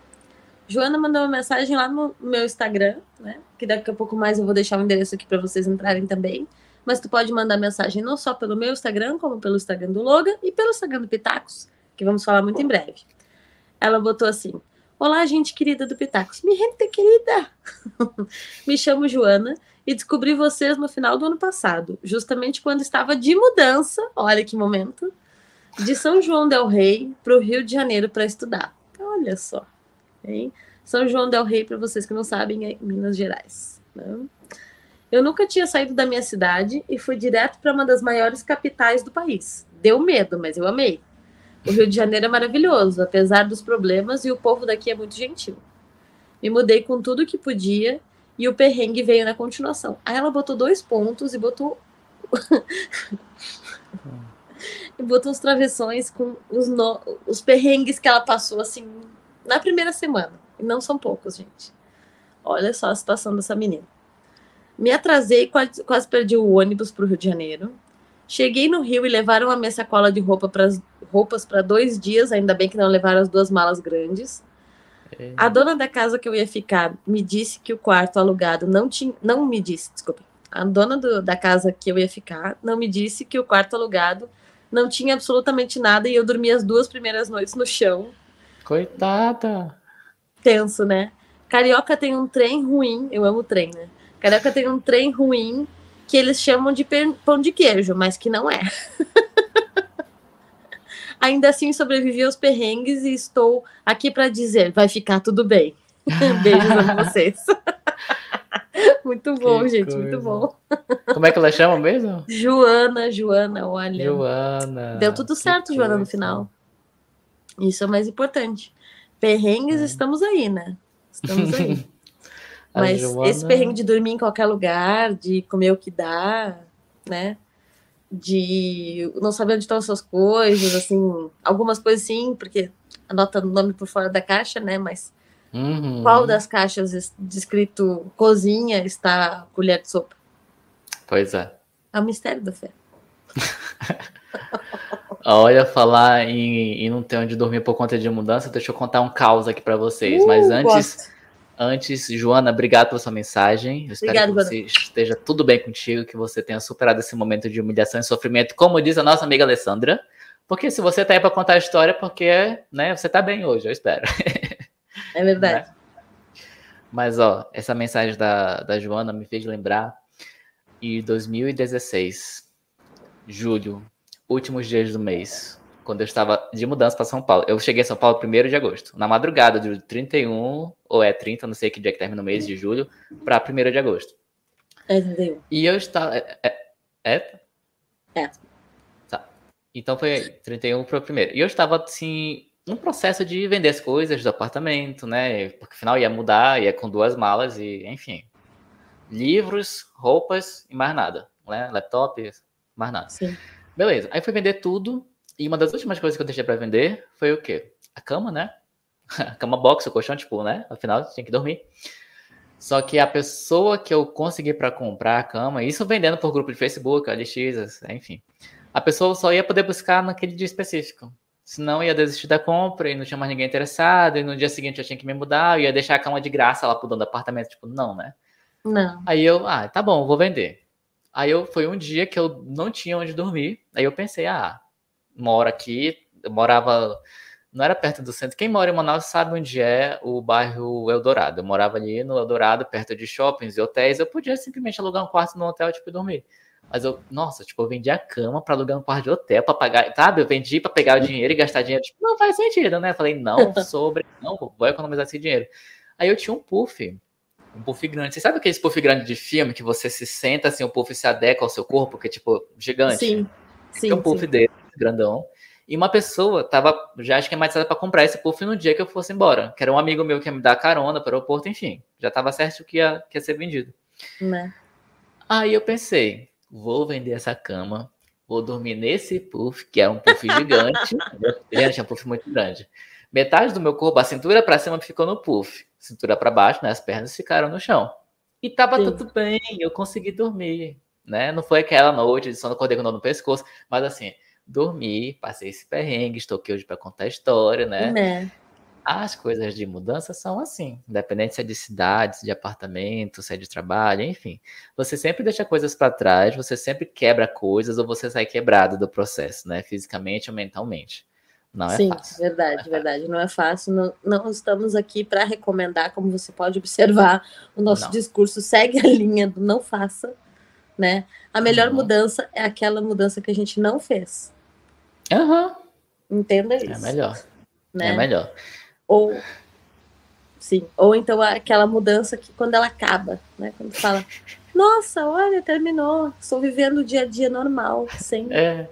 Joana mandou uma mensagem lá no meu Instagram, né? Que daqui a pouco mais eu vou deixar o endereço aqui para vocês entrarem também. Mas tu pode mandar mensagem não só pelo meu Instagram, como pelo Instagram do Logan e pelo Instagram do Pitacos, que vamos falar muito em breve. Ela botou assim: Olá, gente querida do Pitacos. Me gente querida! Me chamo Joana e descobri vocês no final do ano passado, justamente quando estava de mudança, olha que momento, de São João del Rei para o Rio de Janeiro para estudar. Olha só. Hein? São João del Rei, para vocês que não sabem, é Minas Gerais. Né? Eu nunca tinha saído da minha cidade e fui direto para uma das maiores capitais do país. Deu medo, mas eu amei. O Rio de Janeiro é maravilhoso, apesar dos problemas, e o povo daqui é muito gentil. Me mudei com tudo que podia e o perrengue veio na continuação. Aí ela botou dois pontos e botou. e botou os travessões com os, no... os perrengues que ela passou assim na primeira semana. E não são poucos, gente. Olha só a situação dessa menina. Me atrasei, quase, quase perdi o ônibus para o Rio de Janeiro. Cheguei no Rio e levaram a minha sacola de roupa pra, roupas para dois dias, ainda bem que não levaram as duas malas grandes. É. A dona da casa que eu ia ficar me disse que o quarto alugado não tinha. Não me disse, desculpa. A dona do, da casa que eu ia ficar não me disse que o quarto alugado não tinha absolutamente nada e eu dormi as duas primeiras noites no chão Coitada! Tenso, né? Carioca tem um trem ruim, eu amo trem, né? Carioca tem um trem ruim que eles chamam de pão de queijo, mas que não é. Ainda assim, sobrevivi aos perrengues e estou aqui para dizer: vai ficar tudo bem. Beijos a vocês. muito bom, que gente, coisa. muito bom. Como é que ela chama mesmo? Joana, Joana, olha. Joana. Deu tudo certo, Joana, no final. Isso é o mais importante. Perrengues, é. estamos aí, né? Estamos aí. Mas Joana... esse perrengue de dormir em qualquer lugar, de comer o que dá, né? De não saber onde estão as suas coisas, assim, algumas coisas sim, porque anota o nome por fora da caixa, né? Mas uhum. qual das caixas descrito cozinha está colher de sopa? Pois é. É o mistério da fé. Olha, falar em, em, não ter onde dormir por conta de mudança, deixa eu contar um caos aqui para vocês. Uh, Mas antes, antes, Joana, obrigado pela sua mensagem. Eu espero Obrigado, que você esteja tudo bem contigo, que você tenha superado esse momento de humilhação e sofrimento, como diz a nossa amiga Alessandra. Porque se você tá aí para contar a história, porque né, você tá bem hoje, eu espero. É verdade. Né? Mas, ó, essa mensagem da, da Joana me fez lembrar em 2016, julho, últimos dias do mês, quando eu estava de mudança para São Paulo. Eu cheguei a São Paulo 1 de agosto, na madrugada do 31, ou é 30, não sei que dia que termina o mês de julho, para 1 de agosto. É 31. E eu estava. É? É? É. é. Tá. Então foi 31 para o primeiro. E eu estava, assim, num processo de vender as coisas do apartamento, né? Porque afinal ia mudar, ia com duas malas e, enfim. Livros, roupas e mais nada, né? Laptop, mais nada. Sim. Beleza. Aí fui vender tudo. E uma das últimas coisas que eu deixei para vender foi o quê? A cama, né? A cama box, o colchão, tipo, né? Afinal, tinha que dormir. Só que a pessoa que eu consegui para comprar a cama, isso vendendo por grupo de Facebook, LX, enfim. A pessoa só ia poder buscar naquele dia específico. Senão ia desistir da compra e não tinha mais ninguém interessado. E no dia seguinte eu tinha que me mudar. Eu ia deixar a cama de graça lá pro dono do apartamento. Tipo, não, né? Não. Aí eu, ah, tá bom, vou vender. Aí eu foi um dia que eu não tinha onde dormir. Aí eu pensei, ah, moro aqui, eu morava não era perto do centro. Quem mora em Manaus sabe onde é o bairro Eldorado. Eu morava ali no Eldorado, perto de shoppings e hotéis. Eu podia simplesmente alugar um quarto no hotel tipo, e dormir. Mas eu, nossa, tipo, eu vendi a cama para alugar um quarto de hotel, para pagar, sabe? Eu vendi para pegar o dinheiro e gastar dinheiro. Tipo, não faz sentido, né? Falei, não, sobre, não, vou economizar esse dinheiro. Aí eu tinha um puff um puff grande. Você sabe aquele puff grande de filme que você se senta assim, o puff se adequa ao seu corpo, que é tipo gigante? Sim. Sim. Um puff sim. dele, grandão. E uma pessoa tava já acho que é mais para comprar esse puff no dia que eu fosse embora. Que era um amigo meu que ia me dar carona para o aeroporto, enfim. Já tava certo que ia, que ia ser vendido. Né? Aí eu pensei, vou vender essa cama, vou dormir nesse puff, que é um puff gigante. Gente, é um puff muito grande. Metade do meu corpo, a cintura para cima ficou no puff cintura para baixo, né? As pernas ficaram no chão. E tava Sim. tudo bem, eu consegui dormir, né? Não foi aquela noite de sono acordei com dor no pescoço, mas assim, dormi, passei esse perrengue, estou aqui hoje para contar a história, né? né? As coisas de mudança são assim, independente se é de cidade, se é de apartamento, se é de trabalho, enfim. Você sempre deixa coisas para trás, você sempre quebra coisas ou você sai quebrado do processo, né? Fisicamente ou mentalmente. Não é Sim, fácil. verdade, é verdade. Não é fácil. Não, não estamos aqui para recomendar, como você pode observar, o nosso não. discurso segue a linha do não faça, né? A melhor uhum. mudança é aquela mudança que a gente não fez. Uhum. Entenda é isso. É melhor. Né? É melhor. Ou sim, ou então aquela mudança que quando ela acaba, né? Quando fala, nossa, olha, terminou, estou vivendo o dia a dia normal, sem é.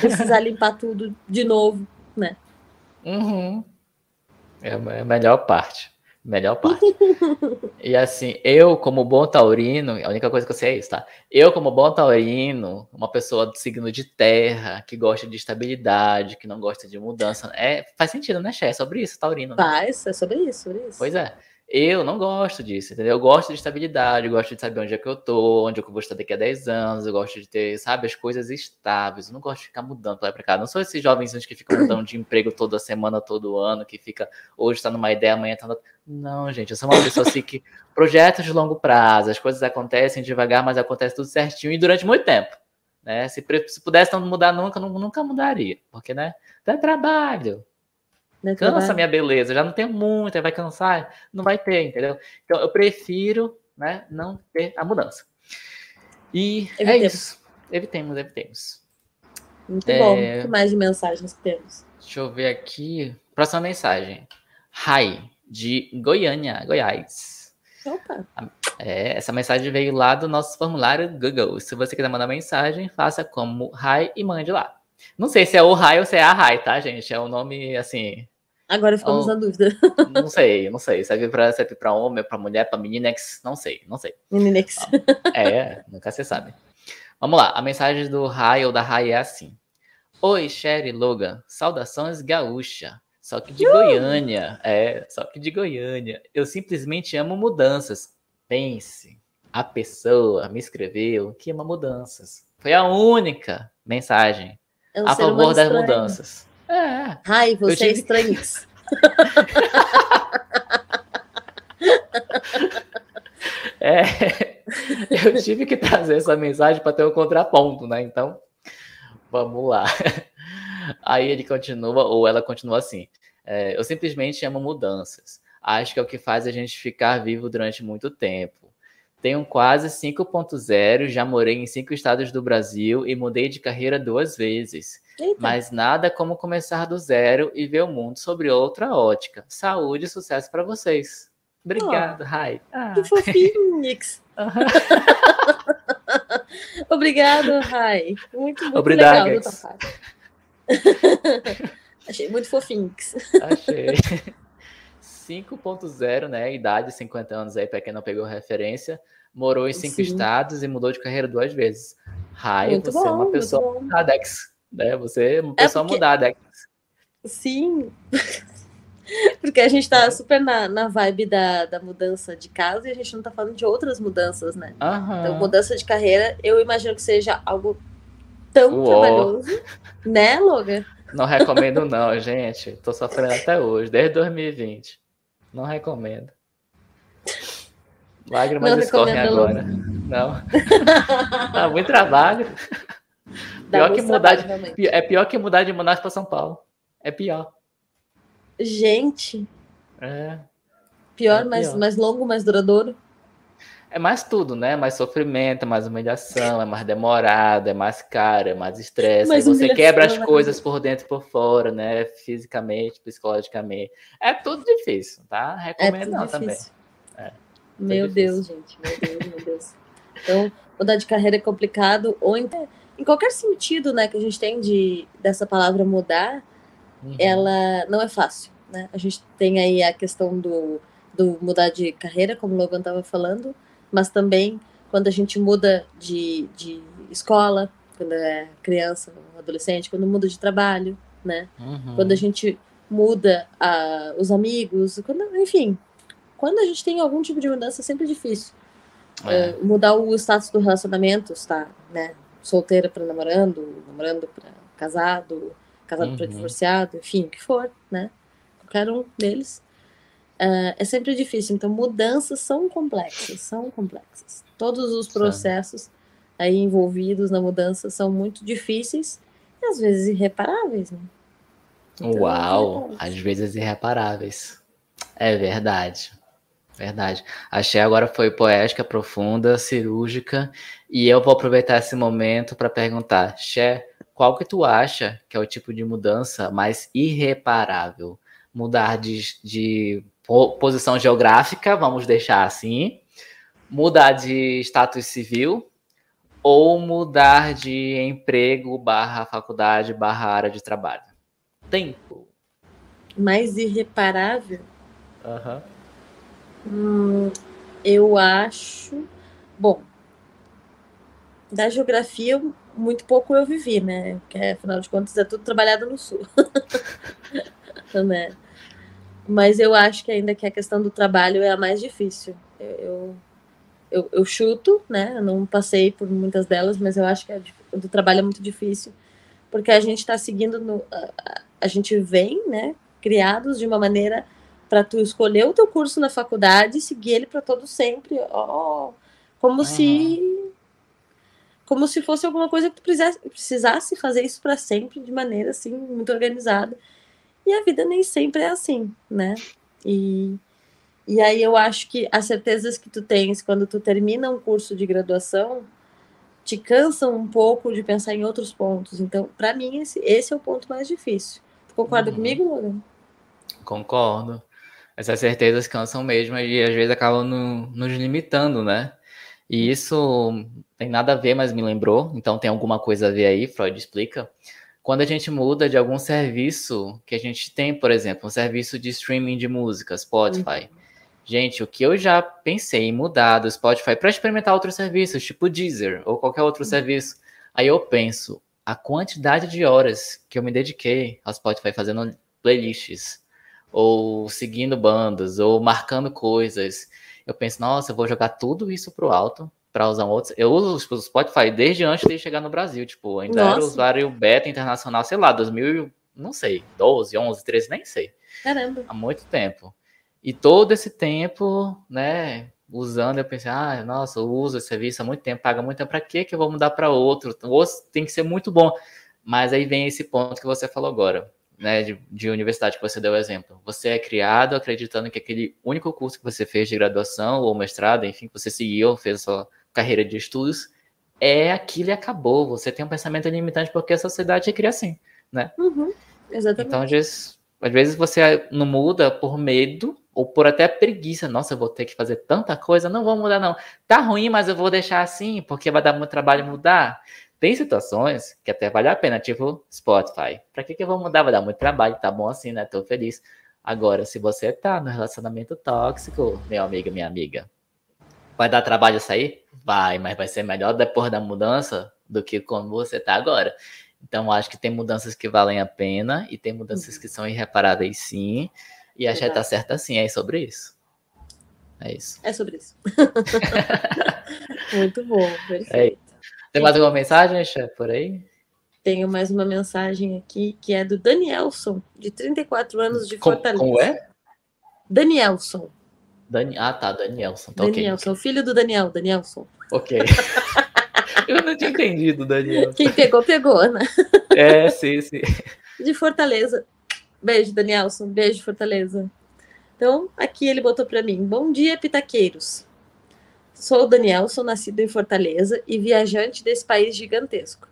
precisar limpar tudo de novo, né? Uhum. É a melhor parte. Melhor parte. e assim, eu, como bom taurino, a única coisa que eu sei é isso, tá? Eu, como bom taurino, uma pessoa do signo de terra, que gosta de estabilidade, que não gosta de mudança, é, faz sentido, né, Xé? É sobre isso, taurino. Né? Faz, é sobre isso, sobre isso. Pois é. Eu não gosto disso, entendeu? Eu gosto de estabilidade, eu gosto de saber onde é que eu tô, onde é que eu vou estar daqui a 10 anos, eu gosto de ter, sabe, as coisas estáveis, eu não gosto de ficar mudando pra lá e pra cá. Não sou esses jovens que ficam mudando de emprego toda semana, todo ano, que fica, hoje tá numa ideia, amanhã tá. Não, gente, eu sou uma pessoa assim que projetos de longo prazo, as coisas acontecem devagar, mas acontece tudo certinho e durante muito tempo. Né? Se, se pudesse não mudar nunca, nunca mudaria, porque, né, dá trabalho, né, Cansa minha beleza, já não tenho muito, vai cansar, não vai ter, entendeu? Então eu prefiro, né, não ter a mudança. E é evitemos. é isso. Evitemos, evitemos. Muito é... bom. O que mais de mensagens que temos? Deixa eu ver aqui. Próxima mensagem. Rai, de Goiânia, Goiás. Opa. É, essa mensagem veio lá do nosso formulário Google. Se você quiser mandar mensagem, faça como Rai e mande lá. Não sei se é o Rai ou se é a Rai, tá, gente? É um nome assim. Agora ficamos um... na dúvida. Não sei, não sei. Serve pra, serve pra homem, pra mulher, pra meninex? Não sei, não sei. Meninex. É, nunca se sabe. Vamos lá, a mensagem do Rai ou da Rai é assim. Oi, Sherry Logan, saudações gaúcha. Só que de uh! Goiânia, é, só que de Goiânia. Eu simplesmente amo mudanças. Pense, a pessoa me escreveu que ama mudanças. Foi a única mensagem é um a favor das estranho. mudanças. É. Ai, você tive... é estranho. é, eu tive que trazer essa mensagem para ter um contraponto, né? Então, vamos lá. Aí ele continua, ou ela continua assim: é, Eu simplesmente amo mudanças. Acho que é o que faz a gente ficar vivo durante muito tempo. Tenho quase 5.0, já morei em cinco estados do Brasil e mudei de carreira duas vezes. Eita. Mas nada como começar do zero e ver o mundo sobre outra ótica. Saúde e sucesso para vocês. Obrigado, oh, Rai. Ah. Que fofinho, Nix. Obrigado, Rai. Muito, muito Obrigado, legal. Achei muito fofinho. Achei. 5.0, né? Idade, 50 anos aí, para quem não pegou referência. Morou em cinco Sim. estados e mudou de carreira duas vezes. Raio, você bom, é uma pessoa mudada, Dex. Né? Você é uma é pessoa é porque... mudada. Sim. porque a gente tá super na, na vibe da, da mudança de casa e a gente não tá falando de outras mudanças, né? Aham. Então, mudança de carreira, eu imagino que seja algo tão Uou. trabalhoso, né, Logan? Não recomendo, não, gente. Tô sofrendo até hoje, desde 2020. Não recomendo. Lágrimas não escorrem agora. Não. Dá muito trabalho. Dá pior que mudar trabalho, de, é pior que mudar de Manaus para São Paulo. É pior. Gente. É. Pior, é mais, pior. mais longo, mais duradouro. É mais tudo, né? Mais sofrimento, mais humilhação, é mais demorado, é mais caro, é mais estresse. Aí você quebra as né? coisas por dentro e por fora, né? Fisicamente, psicologicamente. É tudo difícil, tá? Recomendo é não difícil. também. É, meu Deus, gente. Meu Deus, meu Deus. Então, mudar de carreira é complicado, ou em, em qualquer sentido, né, que a gente tem de, dessa palavra mudar, uhum. ela não é fácil, né? A gente tem aí a questão do, do mudar de carreira, como o Logan estava falando, mas também quando a gente muda de, de escola, quando é criança, adolescente, quando muda de trabalho, né? Uhum. Quando a gente muda a, os amigos, quando, enfim, quando a gente tem algum tipo de mudança, é sempre difícil. É. Uh, mudar o status do relacionamento, está, né? Solteira para namorando, namorando para casado, casado uhum. para divorciado, enfim, o que for, né? qualquer um deles, uh, é sempre difícil. Então, mudanças são complexas, são complexas. Todos os processos aí envolvidos na mudança são muito difíceis e às vezes irreparáveis, né? Então, Uau, às vezes irreparáveis. É verdade. Verdade. Achei agora foi poética, profunda, cirúrgica, e eu vou aproveitar esse momento para perguntar, Xé, qual que tu acha que é o tipo de mudança mais irreparável? Mudar de, de posição geográfica, vamos deixar assim, mudar de status civil ou mudar de emprego barra faculdade barra área de trabalho? Tempo. Mais irreparável? Uhum. Hum, eu acho. Bom, da geografia, muito pouco eu vivi, né? Porque, afinal de contas, é tudo trabalhado no sul. né? Mas eu acho que ainda que a questão do trabalho é a mais difícil. Eu, eu, eu chuto, né? Eu não passei por muitas delas, mas eu acho que a do trabalho é muito difícil. Porque a gente está seguindo. No, a, a gente vem, né? Criados de uma maneira para tu escolher o teu curso na faculdade e seguir ele para todo sempre, ó, como uhum. se como se fosse alguma coisa que tu precisasse, precisasse fazer isso para sempre de maneira assim muito organizada. E a vida nem sempre é assim, né? E e aí eu acho que as certezas que tu tens quando tu termina um curso de graduação te cansam um pouco de pensar em outros pontos. Então, para mim esse, esse é o ponto mais difícil. Tu concorda uhum. comigo, Logan? Concordo essas certezas cansam mesmo e às vezes acabam no, nos limitando, né? E isso tem nada a ver, mas me lembrou, então tem alguma coisa a ver aí, Freud explica. Quando a gente muda de algum serviço que a gente tem, por exemplo, um serviço de streaming de música, Spotify. Uhum. Gente, o que eu já pensei em mudar do Spotify para experimentar outros serviços, tipo Deezer ou qualquer outro uhum. serviço, aí eu penso a quantidade de horas que eu me dediquei ao Spotify fazendo playlists ou seguindo bandas, ou marcando coisas. Eu penso, nossa, eu vou jogar tudo isso pro alto para usar um outro. Eu uso o Spotify desde antes de chegar no Brasil, tipo, ainda nossa. era usuário beta internacional, sei lá, 2000, não sei, 12, 11, 13, nem sei. Caramba. Há muito tempo. E todo esse tempo, né, usando, eu pensei, ah, nossa, eu uso esse serviço há muito tempo, paga muito tempo, para que que eu vou mudar para outro? Ou tem que ser muito bom. Mas aí vem esse ponto que você falou agora né, de, de, universidade que você deu o exemplo. Você é criado acreditando que aquele único curso que você fez de graduação ou mestrado, enfim, que você seguiu, fez a sua carreira de estudos, é aquilo e acabou. Você tem um pensamento limitante porque a sociedade cria assim, né? Uhum, exatamente. Então, às vezes, às vezes você não muda por medo ou por até preguiça. Nossa, eu vou ter que fazer tanta coisa, não vou mudar não. Tá ruim, mas eu vou deixar assim porque vai dar muito trabalho mudar. Tem situações que até vale a pena, tipo Spotify. Pra que, que eu vou mudar? Vai dar muito trabalho, tá bom assim, né? Tô feliz. Agora, se você tá no relacionamento tóxico, meu amigo, minha amiga, vai dar trabalho sair? Vai, mas vai ser melhor depois da mudança do que como você tá agora. Então, acho que tem mudanças que valem a pena e tem mudanças uhum. que são irreparáveis, sim. E a Xé tá certa sim, é sobre isso. É isso. É sobre isso. Muito bom, perfeito. É tem mais alguma mensagem, chefe, por aí? Tenho mais uma mensagem aqui, que é do Danielson, de 34 anos de Fortaleza. Como é? Danielson. Dani... Ah, tá, Danielson. Tá, Danielson, okay. filho do Daniel, Danielson. Ok. Eu não tinha entendido, Daniel. Quem pegou, pegou, né? É, sim, sim. De Fortaleza. Beijo, Danielson. Beijo, Fortaleza. Então, aqui ele botou para mim: Bom dia, pitaqueiros. Sou o Daniel, sou nascido em Fortaleza e viajante desse país gigantesco.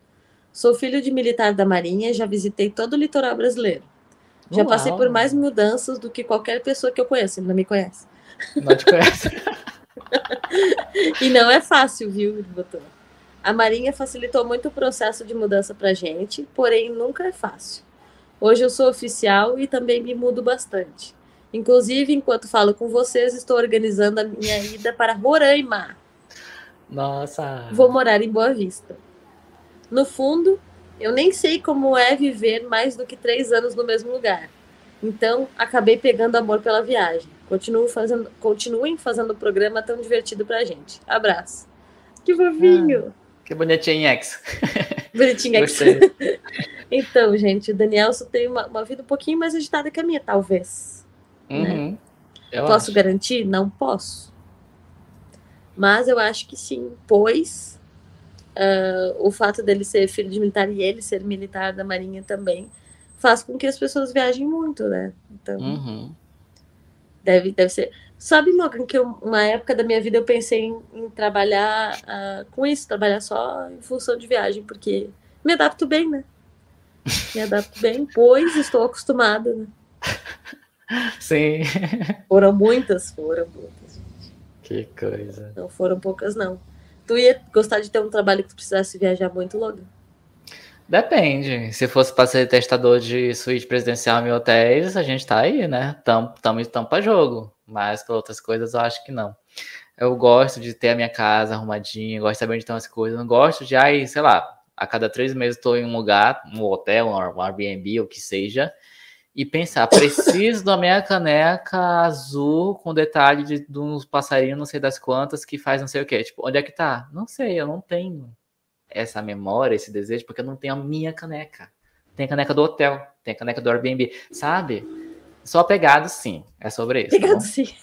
Sou filho de militar da Marinha e já visitei todo o litoral brasileiro. Já Uau. passei por mais mudanças do que qualquer pessoa que eu conheço. Ele não me conhece. Não te conhece. e não é fácil, viu, doutor? A Marinha facilitou muito o processo de mudança para gente, porém nunca é fácil. Hoje eu sou oficial e também me mudo bastante. Inclusive, enquanto falo com vocês, estou organizando a minha ida para Roraima. Nossa! Vou morar em Boa Vista. No fundo, eu nem sei como é viver mais do que três anos no mesmo lugar. Então, acabei pegando amor pela viagem. Continuo fazendo, continuem fazendo o programa tão divertido pra gente. Abraço. Que fofinho! Ah, que bonitinho, X. Bonitinho, X. Então, gente, o Danielson tem uma, uma, vida um pouquinho mais agitada que a minha, talvez. Né? Uhum. Né? Posso acho. garantir? Não posso. Mas eu acho que sim, pois uh, o fato dele ser filho de militar e ele ser militar da Marinha também faz com que as pessoas viajem muito, né? Então, uhum. deve, deve ser. Sabe, Morgan, que eu, uma época da minha vida eu pensei em, em trabalhar uh, com isso, trabalhar só em função de viagem, porque me adapto bem, né? Me adapto bem, pois estou acostumada, né? Sim. Foram muitas, foram muitas. Que coisa. Não foram poucas, não. Tu ia gostar de ter um trabalho que tu precisasse viajar muito, Logan? Depende. Se fosse para ser testador de suíte presidencial em hotéis, a gente tá aí, né? Tamo, tamo, tamo pra jogo. Mas para outras coisas, eu acho que não. Eu gosto de ter a minha casa arrumadinha, gosto de saber onde estão as coisas. Não gosto de, aí, sei lá, a cada três meses estou em um lugar, um hotel, um Airbnb, o que seja, e pensar, preciso da minha caneca azul com detalhe de, de uns passarinhos, não sei das quantas, que faz não sei o quê. Tipo, onde é que tá? Não sei, eu não tenho essa memória, esse desejo, porque eu não tenho a minha caneca. Tem a caneca do hotel, tem a caneca do Airbnb, sabe? Só pegado sim, é sobre isso. Tá pegado tá sim.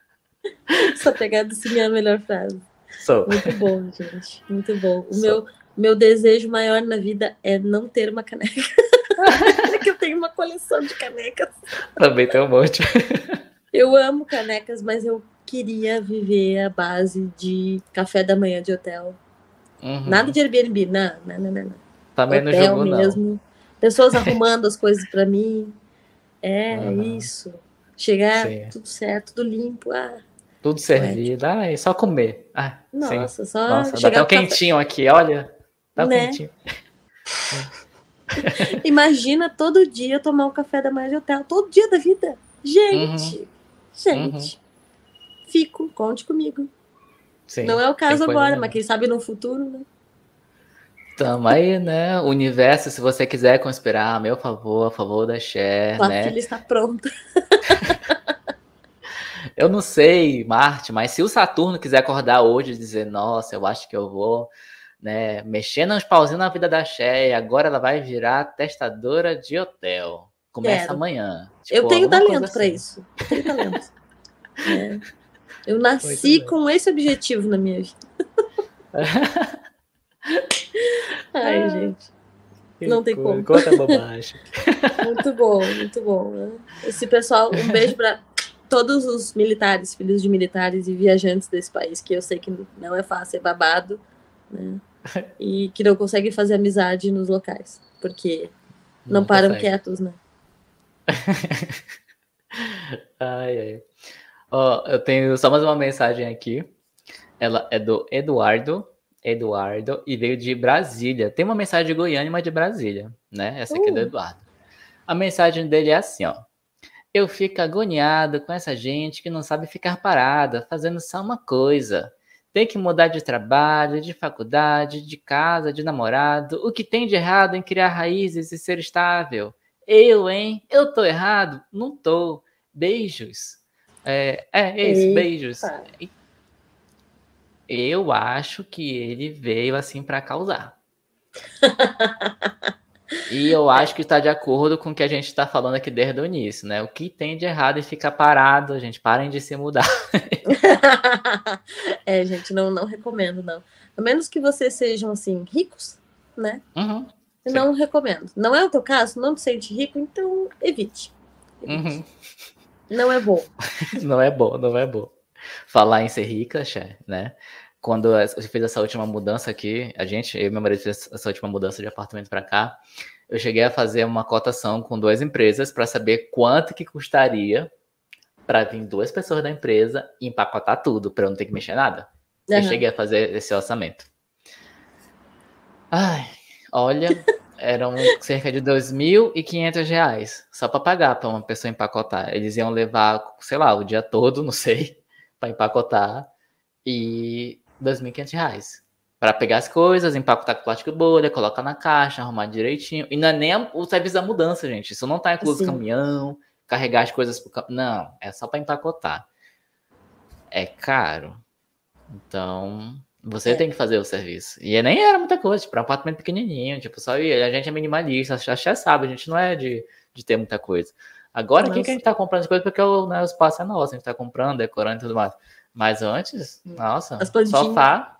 Só pegado sim é a melhor frase. Sou. Muito bom, gente. Muito bom. O meu, meu desejo maior na vida é não ter uma caneca. que eu tenho uma coleção de canecas. Também tem um monte. eu amo canecas, mas eu queria viver a base de café da manhã de hotel. Uhum. Nada de Airbnb, não, não, não, não. Também Hotel no jogo, mesmo. Não. Pessoas arrumando as coisas para mim. É uhum. isso. Chegar sim. tudo certo, tudo limpo. Ah, tudo servido. Ah, é só comer. Ah, Nossa, sim. só Nossa, chegar dá até quentinho café. aqui, olha. Dá né? quentinho. Imagina todo dia tomar um café da manhã de hotel, todo dia da vida. Gente, uhum. gente, uhum. fico, conte comigo. Sim, Não é o caso agora, mas quem sabe no futuro, né? Tamo aí, né? O universo, se você quiser conspirar a meu favor, a favor da Cher, Sua né? filha está pronta. eu não sei, Marte, mas se o Saturno quiser acordar hoje e dizer, nossa, eu acho que eu vou, né, mexendo uns pauzinhos na vida da e agora ela vai virar testadora de hotel. Começa Quero. amanhã. Tipo, eu tenho talento assim. para isso. Eu tenho talento. é. Eu nasci com esse objetivo na minha vida. Ai, ah, gente. Não tem como. Conta bobagem. muito bom, muito bom. Né? Esse pessoal, um beijo para todos os militares, filhos de militares e viajantes desse país, que eu sei que não é fácil, é babado, né? E que não conseguem fazer amizade nos locais, porque não, não param consegue. quietos, né? ai, ai. Ó, eu tenho só mais uma mensagem aqui. Ela é do Eduardo. Eduardo, e veio de Brasília. Tem uma mensagem de Goiânia, mas de Brasília, né? Essa aqui uh. é do uh. Eduardo. A mensagem dele é assim, ó. Eu fico agoniado com essa gente que não sabe ficar parada, fazendo só uma coisa. Tem que mudar de trabalho, de faculdade, de casa, de namorado. O que tem de errado em criar raízes e ser estável? Eu, hein? Eu tô errado? Não tô. Beijos. É, é isso, Eita. beijos. Eu acho que ele veio assim para causar. e eu acho que está de acordo com o que a gente está falando aqui desde o início, né? O que tem de errado em ficar parado, gente? Parem de se mudar. é, gente, não, não recomendo, não. A menos que vocês sejam, assim, ricos, né? Uhum, não recomendo. Não é o teu caso? Não te sente rico? Então evite. evite. Uhum. Não é bom. não é bom, não é bom. Falar em ser rica, né? Quando eu fiz essa última mudança aqui, a gente, eu e meu marido fez essa última mudança de apartamento para cá, eu cheguei a fazer uma cotação com duas empresas para saber quanto que custaria para vir duas pessoas da empresa e empacotar tudo, para eu não ter que mexer nada. Uhum. Eu cheguei a fazer esse orçamento. Ai, olha, eram cerca de R$ 2.500 só para pagar para uma pessoa empacotar. Eles iam levar, sei lá, o dia todo, não sei, para empacotar e R$ 2.500 para pegar as coisas, empacotar com plástico bolha, colocar na caixa, arrumar direitinho. E não é nem o serviço da mudança, gente. Isso não está incluso Sim. caminhão, carregar as coisas pro Não, é só para empacotar. É caro. Então, Você é. tem que fazer o serviço. E nem era muita coisa, tipo, um apartamento pequenininho, tipo, só ia. A gente é minimalista, já sabe, a gente não é de, de ter muita coisa. Agora, o que, que a gente tá comprando as coisas? Porque o, né, o espaço é nosso, a gente tá comprando, decorando e tudo mais. Mas antes, nossa, sofá,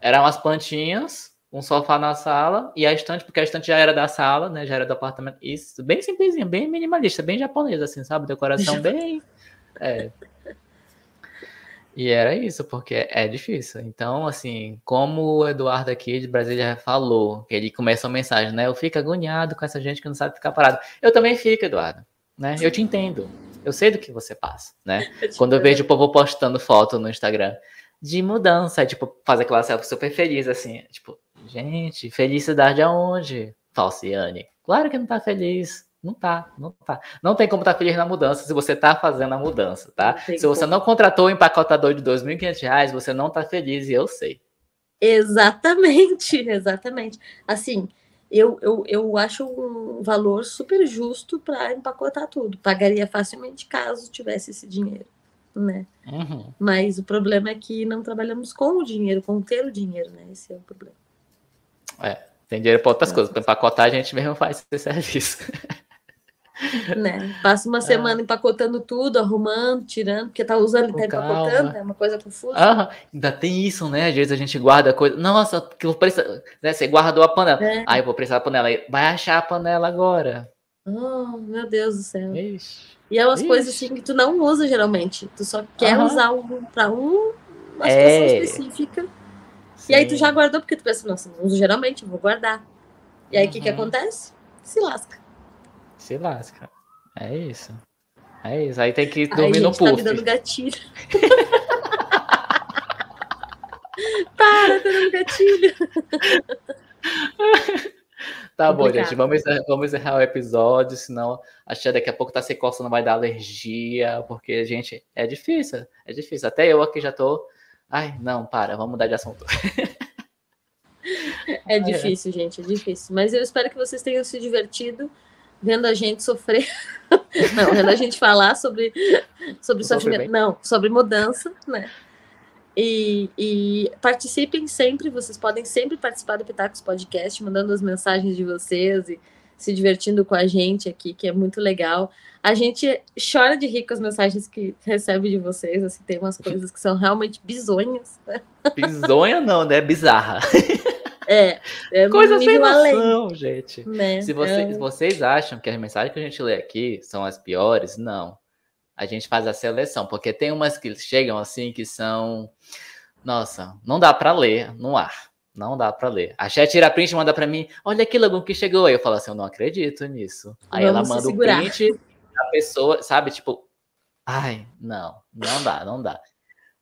eram as plantinhas, um sofá na sala e a estante, porque a estante já era da sala, né? Já era do apartamento. Isso, bem simplesinho, bem minimalista, bem japonês, assim, sabe? Decoração bem. É. E era isso, porque é difícil. Então, assim, como o Eduardo aqui de Brasília falou, que ele começa uma mensagem, né? Eu fico agoniado com essa gente que não sabe ficar parado. Eu também fico, Eduardo, né? Eu te entendo. Eu sei do que você passa, né? Eu Quando eu vejo o povo postando foto no Instagram de mudança, tipo, fazer aquela selfie super feliz, assim, tipo, gente, felicidade aonde? Falciane. Claro que não tá feliz. Não tá, não tá. Não tem como estar tá feliz na mudança se você tá fazendo a mudança, tá? Se você como. não contratou o empacotador de R$ 2.500, você não tá feliz e eu sei. Exatamente, exatamente. Assim, eu, eu, eu acho um valor super justo para empacotar tudo. Pagaria facilmente caso tivesse esse dinheiro, né? Uhum. Mas o problema é que não trabalhamos com o dinheiro, com ter o dinheiro, né? Esse é o problema. É, tem dinheiro para outras é. coisas. Para empacotar, a gente mesmo faz esse serviço. Né? Passa uma semana é. empacotando tudo, arrumando, tirando, porque tá usando e tá empacotando, é uma coisa confusa. Ah, ainda tem isso, né? Às vezes a gente guarda coisa. Nossa, que eu preciso. Né? Você guardou a panela. É. Aí eu vou precisar da panela. Vai achar a panela agora. Oh, meu Deus do céu. Ixi. E é umas Ixi. coisas assim que tu não usa geralmente. Tu só quer uhum. usar algo pra um, uma situação é. específica. Sim. E aí tu já guardou, porque tu pensa, nossa, não uso geralmente, vou guardar. E aí o uhum. que, que acontece? Se lasca se lasca. É isso. É isso. Aí tem que dormir Ai, no puff. Tá me dando gatilho. Para, tá dando gatilho. Tá bom, gente. Vamos encerrar, vamos encerrar o episódio, senão achar daqui a pouco tá se coçando, vai dar alergia, porque, gente, é difícil. É difícil. Até eu aqui já tô. Ai, não, para, vamos mudar de assunto. É difícil, gente, é difícil. Mas eu espero que vocês tenham se divertido vendo a gente sofrer, não, vendo a gente falar sobre, sobre sofrimento, não, sobre mudança, né? E, e, participem sempre, vocês podem sempre participar do Pitacos Podcast, mandando as mensagens de vocês e se divertindo com a gente aqui, que é muito legal. A gente chora de rir com as mensagens que recebe de vocês, assim, tem umas coisas que são realmente bizonhas. Né? Bizonha não, né? Bizarra. É, é coisa sem noção, além. gente. Né? Se vocês, é. vocês acham que as mensagens que a gente lê aqui são as piores, não. A gente faz a seleção, porque tem umas que chegam assim que são. Nossa, não dá para ler no ar. Não dá para ler. A Chat tira print e manda para mim: olha aquilo algum que chegou. Aí eu falo assim: eu não acredito nisso. Aí Vamos ela manda o print, a pessoa, sabe, tipo, ai, não, não dá, não dá.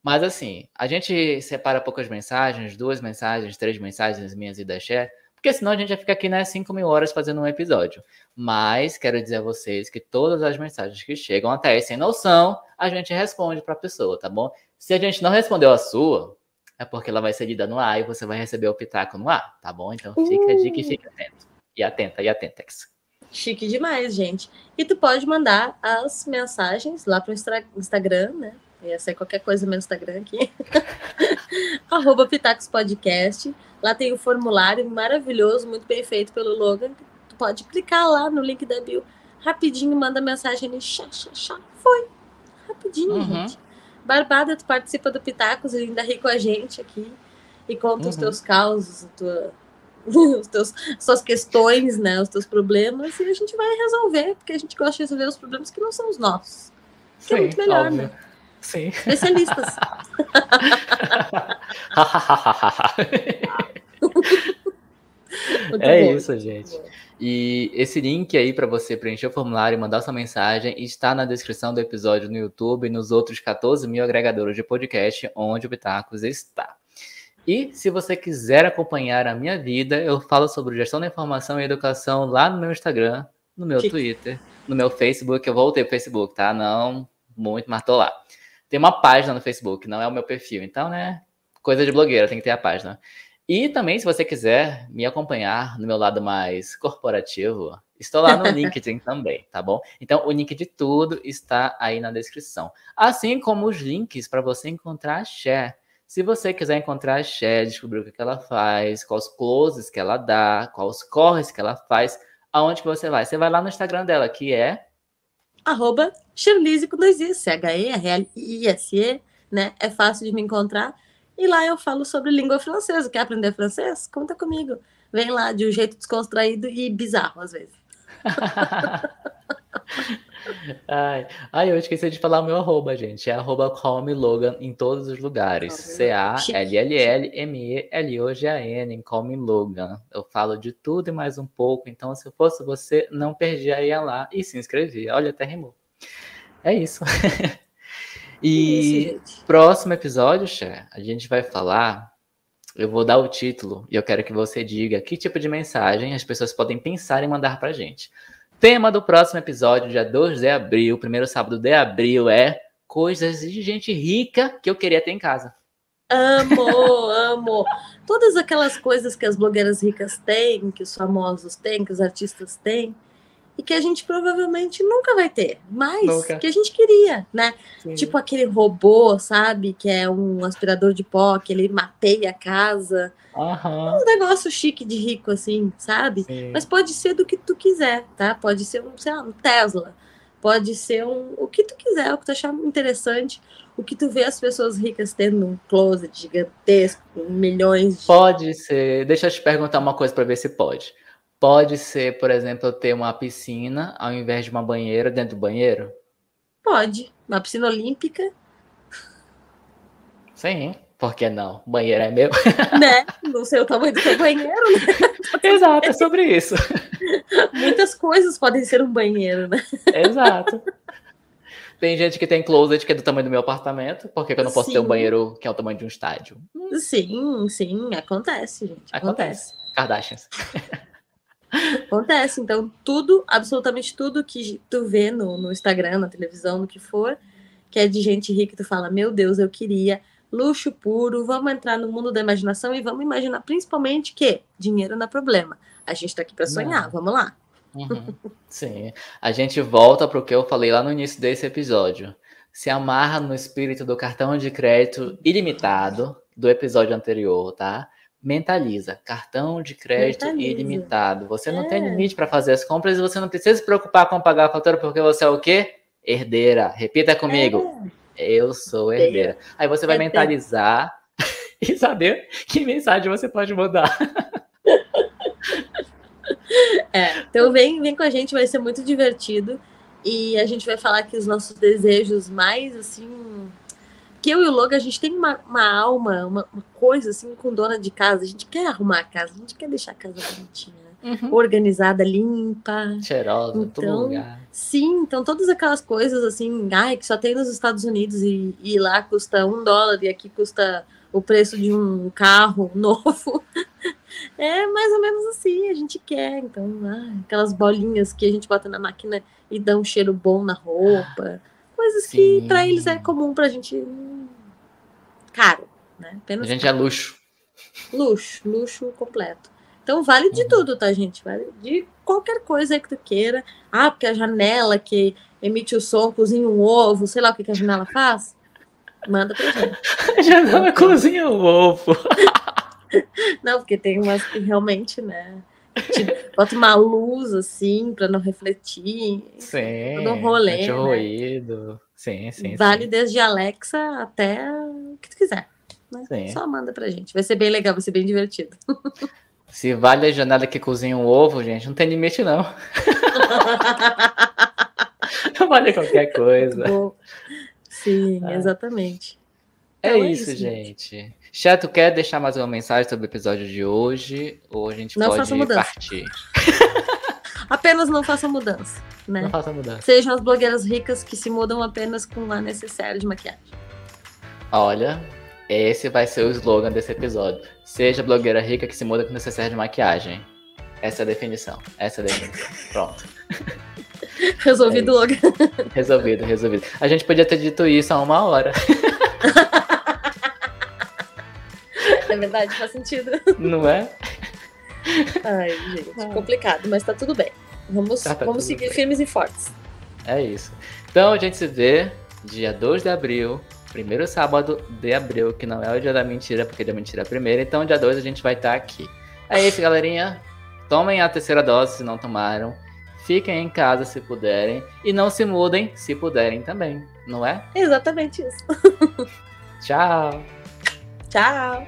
Mas assim, a gente separa poucas mensagens, duas mensagens, três mensagens minhas e da Xé, porque senão a gente já fica aqui, né, 5 mil horas fazendo um episódio. Mas quero dizer a vocês que todas as mensagens que chegam até aí sem noção, a gente responde para a pessoa, tá bom? Se a gente não respondeu a sua, é porque ela vai ser lida no ar e você vai receber o pitaco no ar, tá bom? Então fica a dica e fique atento. E atenta, e atentex. Chique demais, gente. E tu pode mandar as mensagens lá pro Instagram, né? Ia ser qualquer coisa no meu Instagram aqui. Arroba Pitacos Podcast. Lá tem o formulário maravilhoso, muito bem feito pelo Logan. Tu pode clicar lá no link da bio. Rapidinho, manda mensagem ali. Chá, chá, chá. Foi. Rapidinho, uhum. gente. Barbada, tu participa do Pitacos e ainda ri com a gente aqui. E conta uhum. os teus causos, tua, os teus, suas questões, né? Os teus problemas. E a gente vai resolver, porque a gente gosta de resolver os problemas que não são os nossos. Que Sim, é muito melhor, óbvio. né? Sim. Especialistas. é bom. isso, gente. E esse link aí para você preencher o formulário e mandar sua mensagem está na descrição do episódio no YouTube e nos outros 14 mil agregadores de podcast onde o Bitacos está. E se você quiser acompanhar a minha vida, eu falo sobre gestão da informação e educação lá no meu Instagram, no meu que... Twitter, no meu Facebook. Eu voltei pro Facebook, tá? Não muito, mas tô lá. Tem uma página no Facebook, não é o meu perfil. Então, né? Coisa de blogueira, tem que ter a página. E também, se você quiser me acompanhar no meu lado mais corporativo, estou lá no LinkedIn também, tá bom? Então, o link de tudo está aí na descrição. Assim como os links para você encontrar a Share. Se você quiser encontrar a Cher, descobrir o que ela faz, quais closes que ela dá, quais corres que ela faz, aonde que você vai? Você vai lá no Instagram dela, que é arroba Shirlise com dois i, C-H-E-R-L-I-S-E, né? É fácil de me encontrar. E lá eu falo sobre língua francesa. Quer aprender francês? Conta comigo. Vem lá de um jeito descontraído e bizarro, às vezes. ai, ai, eu esqueci de falar o meu arroba, gente. É arroba Logan em todos os lugares. C-A-L-L-L-M-E-L-O-G-A-N, em Call Me Logan. Eu falo de tudo e mais um pouco. Então, se eu fosse você, não perdia, ia lá e se inscrevia. Olha, até rimou. É isso. e isso, próximo episódio, Cher, a gente vai falar eu vou dar o título e eu quero que você diga que tipo de mensagem as pessoas podem pensar em mandar pra gente. Tema do próximo episódio, dia 2 de abril, primeiro sábado de abril, é coisas de gente rica que eu queria ter em casa. Amo, amo. Todas aquelas coisas que as blogueiras ricas têm, que os famosos têm, que os artistas têm e que a gente provavelmente nunca vai ter, mas nunca. que a gente queria, né? Sim. Tipo aquele robô, sabe? Que é um aspirador de pó, que ele mapeia a casa. Uhum. Um negócio chique de rico, assim, sabe? Sim. Mas pode ser do que tu quiser, tá? Pode ser um, sei lá, um Tesla. Pode ser um, o que tu quiser, o que tu achar interessante. O que tu vê as pessoas ricas tendo um closet gigantesco, milhões de. Pode ser. Deixa eu te perguntar uma coisa para ver se pode. Pode ser, por exemplo, eu ter uma piscina ao invés de uma banheira dentro do banheiro? Pode. Uma piscina olímpica. Sim, por que não? O banheiro é meu. Né? Não sei o tamanho do seu banheiro, né? Exato, é sobre isso. Muitas coisas podem ser um banheiro, né? Exato. Tem gente que tem closet que é do tamanho do meu apartamento, porque eu não posso sim. ter um banheiro que é o tamanho de um estádio. Sim, sim, acontece, gente. Acontece. acontece. Kardashians. Acontece, então tudo, absolutamente tudo que tu vê no, no Instagram, na televisão, no que for, que é de gente rica, tu fala, meu Deus, eu queria luxo puro, vamos entrar no mundo da imaginação e vamos imaginar principalmente que dinheiro não é problema. A gente tá aqui para sonhar, não. vamos lá. Uhum. Sim, a gente volta para o que eu falei lá no início desse episódio. Se amarra no espírito do cartão de crédito ilimitado do episódio anterior, tá? Mentaliza. Cartão de crédito mentaliza. ilimitado. Você não é. tem limite para fazer as compras e você não precisa se preocupar com pagar a fatura porque você é o quê? Herdeira. Repita comigo. É. Eu sou herdeira. Aí você vai é mentalizar e saber que mensagem você pode mandar. É, então vem, vem com a gente, vai ser muito divertido. E a gente vai falar que os nossos desejos mais assim que eu e o Logan, a gente tem uma, uma alma, uma, uma, coisa assim com dona de casa. A gente quer arrumar a casa, a gente quer deixar a casa bonitinha, uhum. organizada, limpa. Cheirosa, então, todo lugar. Sim, então todas aquelas coisas assim, ai, que só tem nos Estados Unidos e, e lá custa um dólar e aqui custa o preço de um carro novo. é mais ou menos assim, a gente quer. Então, ai, aquelas bolinhas que a gente bota na máquina e dá um cheiro bom na roupa coisas Sim. que para eles é comum, pra gente caro, né? Apenas a gente é caro. é luxo. Luxo, luxo completo. Então vale de uhum. tudo, tá, gente? Vale de qualquer coisa que tu queira. Ah, porque a janela que emite o som, cozinha um ovo, sei lá o que, que a janela faz. Manda pra gente. A janela cozinha um ovo. Não, porque tem umas que realmente, né? Tipo, bota uma luz assim para não refletir. Sim. Todo um rolê. Né? ruído. Sim, sim. Vale sim. desde Alexa até o que tu quiser. Né? Só manda pra gente. Vai ser bem legal, vai ser bem divertido. Se vale a janela que cozinha um ovo, gente, não tem limite, não. vale qualquer coisa. Sim, ah. exatamente. É, então, é isso, isso, gente. Chato, quer deixar mais uma mensagem sobre o episódio de hoje? Ou a gente não pode partir? apenas não faça mudança, né? Não faça mudança. Sejam as blogueiras ricas que se mudam apenas com a necessária de maquiagem. Olha, esse vai ser o slogan desse episódio. Seja blogueira rica que se muda com necessário de maquiagem. Essa é a definição. Essa é a definição. Pronto. Resolvido, é Logan. Resolvido, resolvido. A gente podia ter dito isso há uma hora. É verdade, faz sentido. Não é? Ai, gente, ah. complicado, mas tá tudo bem. Vamos, tá, tá vamos seguir bem. firmes e fortes. É isso. Então a gente se vê dia 2 de abril, Primeiro sábado de abril, que não é o dia da mentira, porque dia da mentira é primeiro. Então, dia 2 a gente vai estar aqui. É isso, galerinha. Tomem a terceira dose se não tomaram. Fiquem em casa se puderem. E não se mudem se puderem também, não é? Exatamente isso. Tchau. Tchau.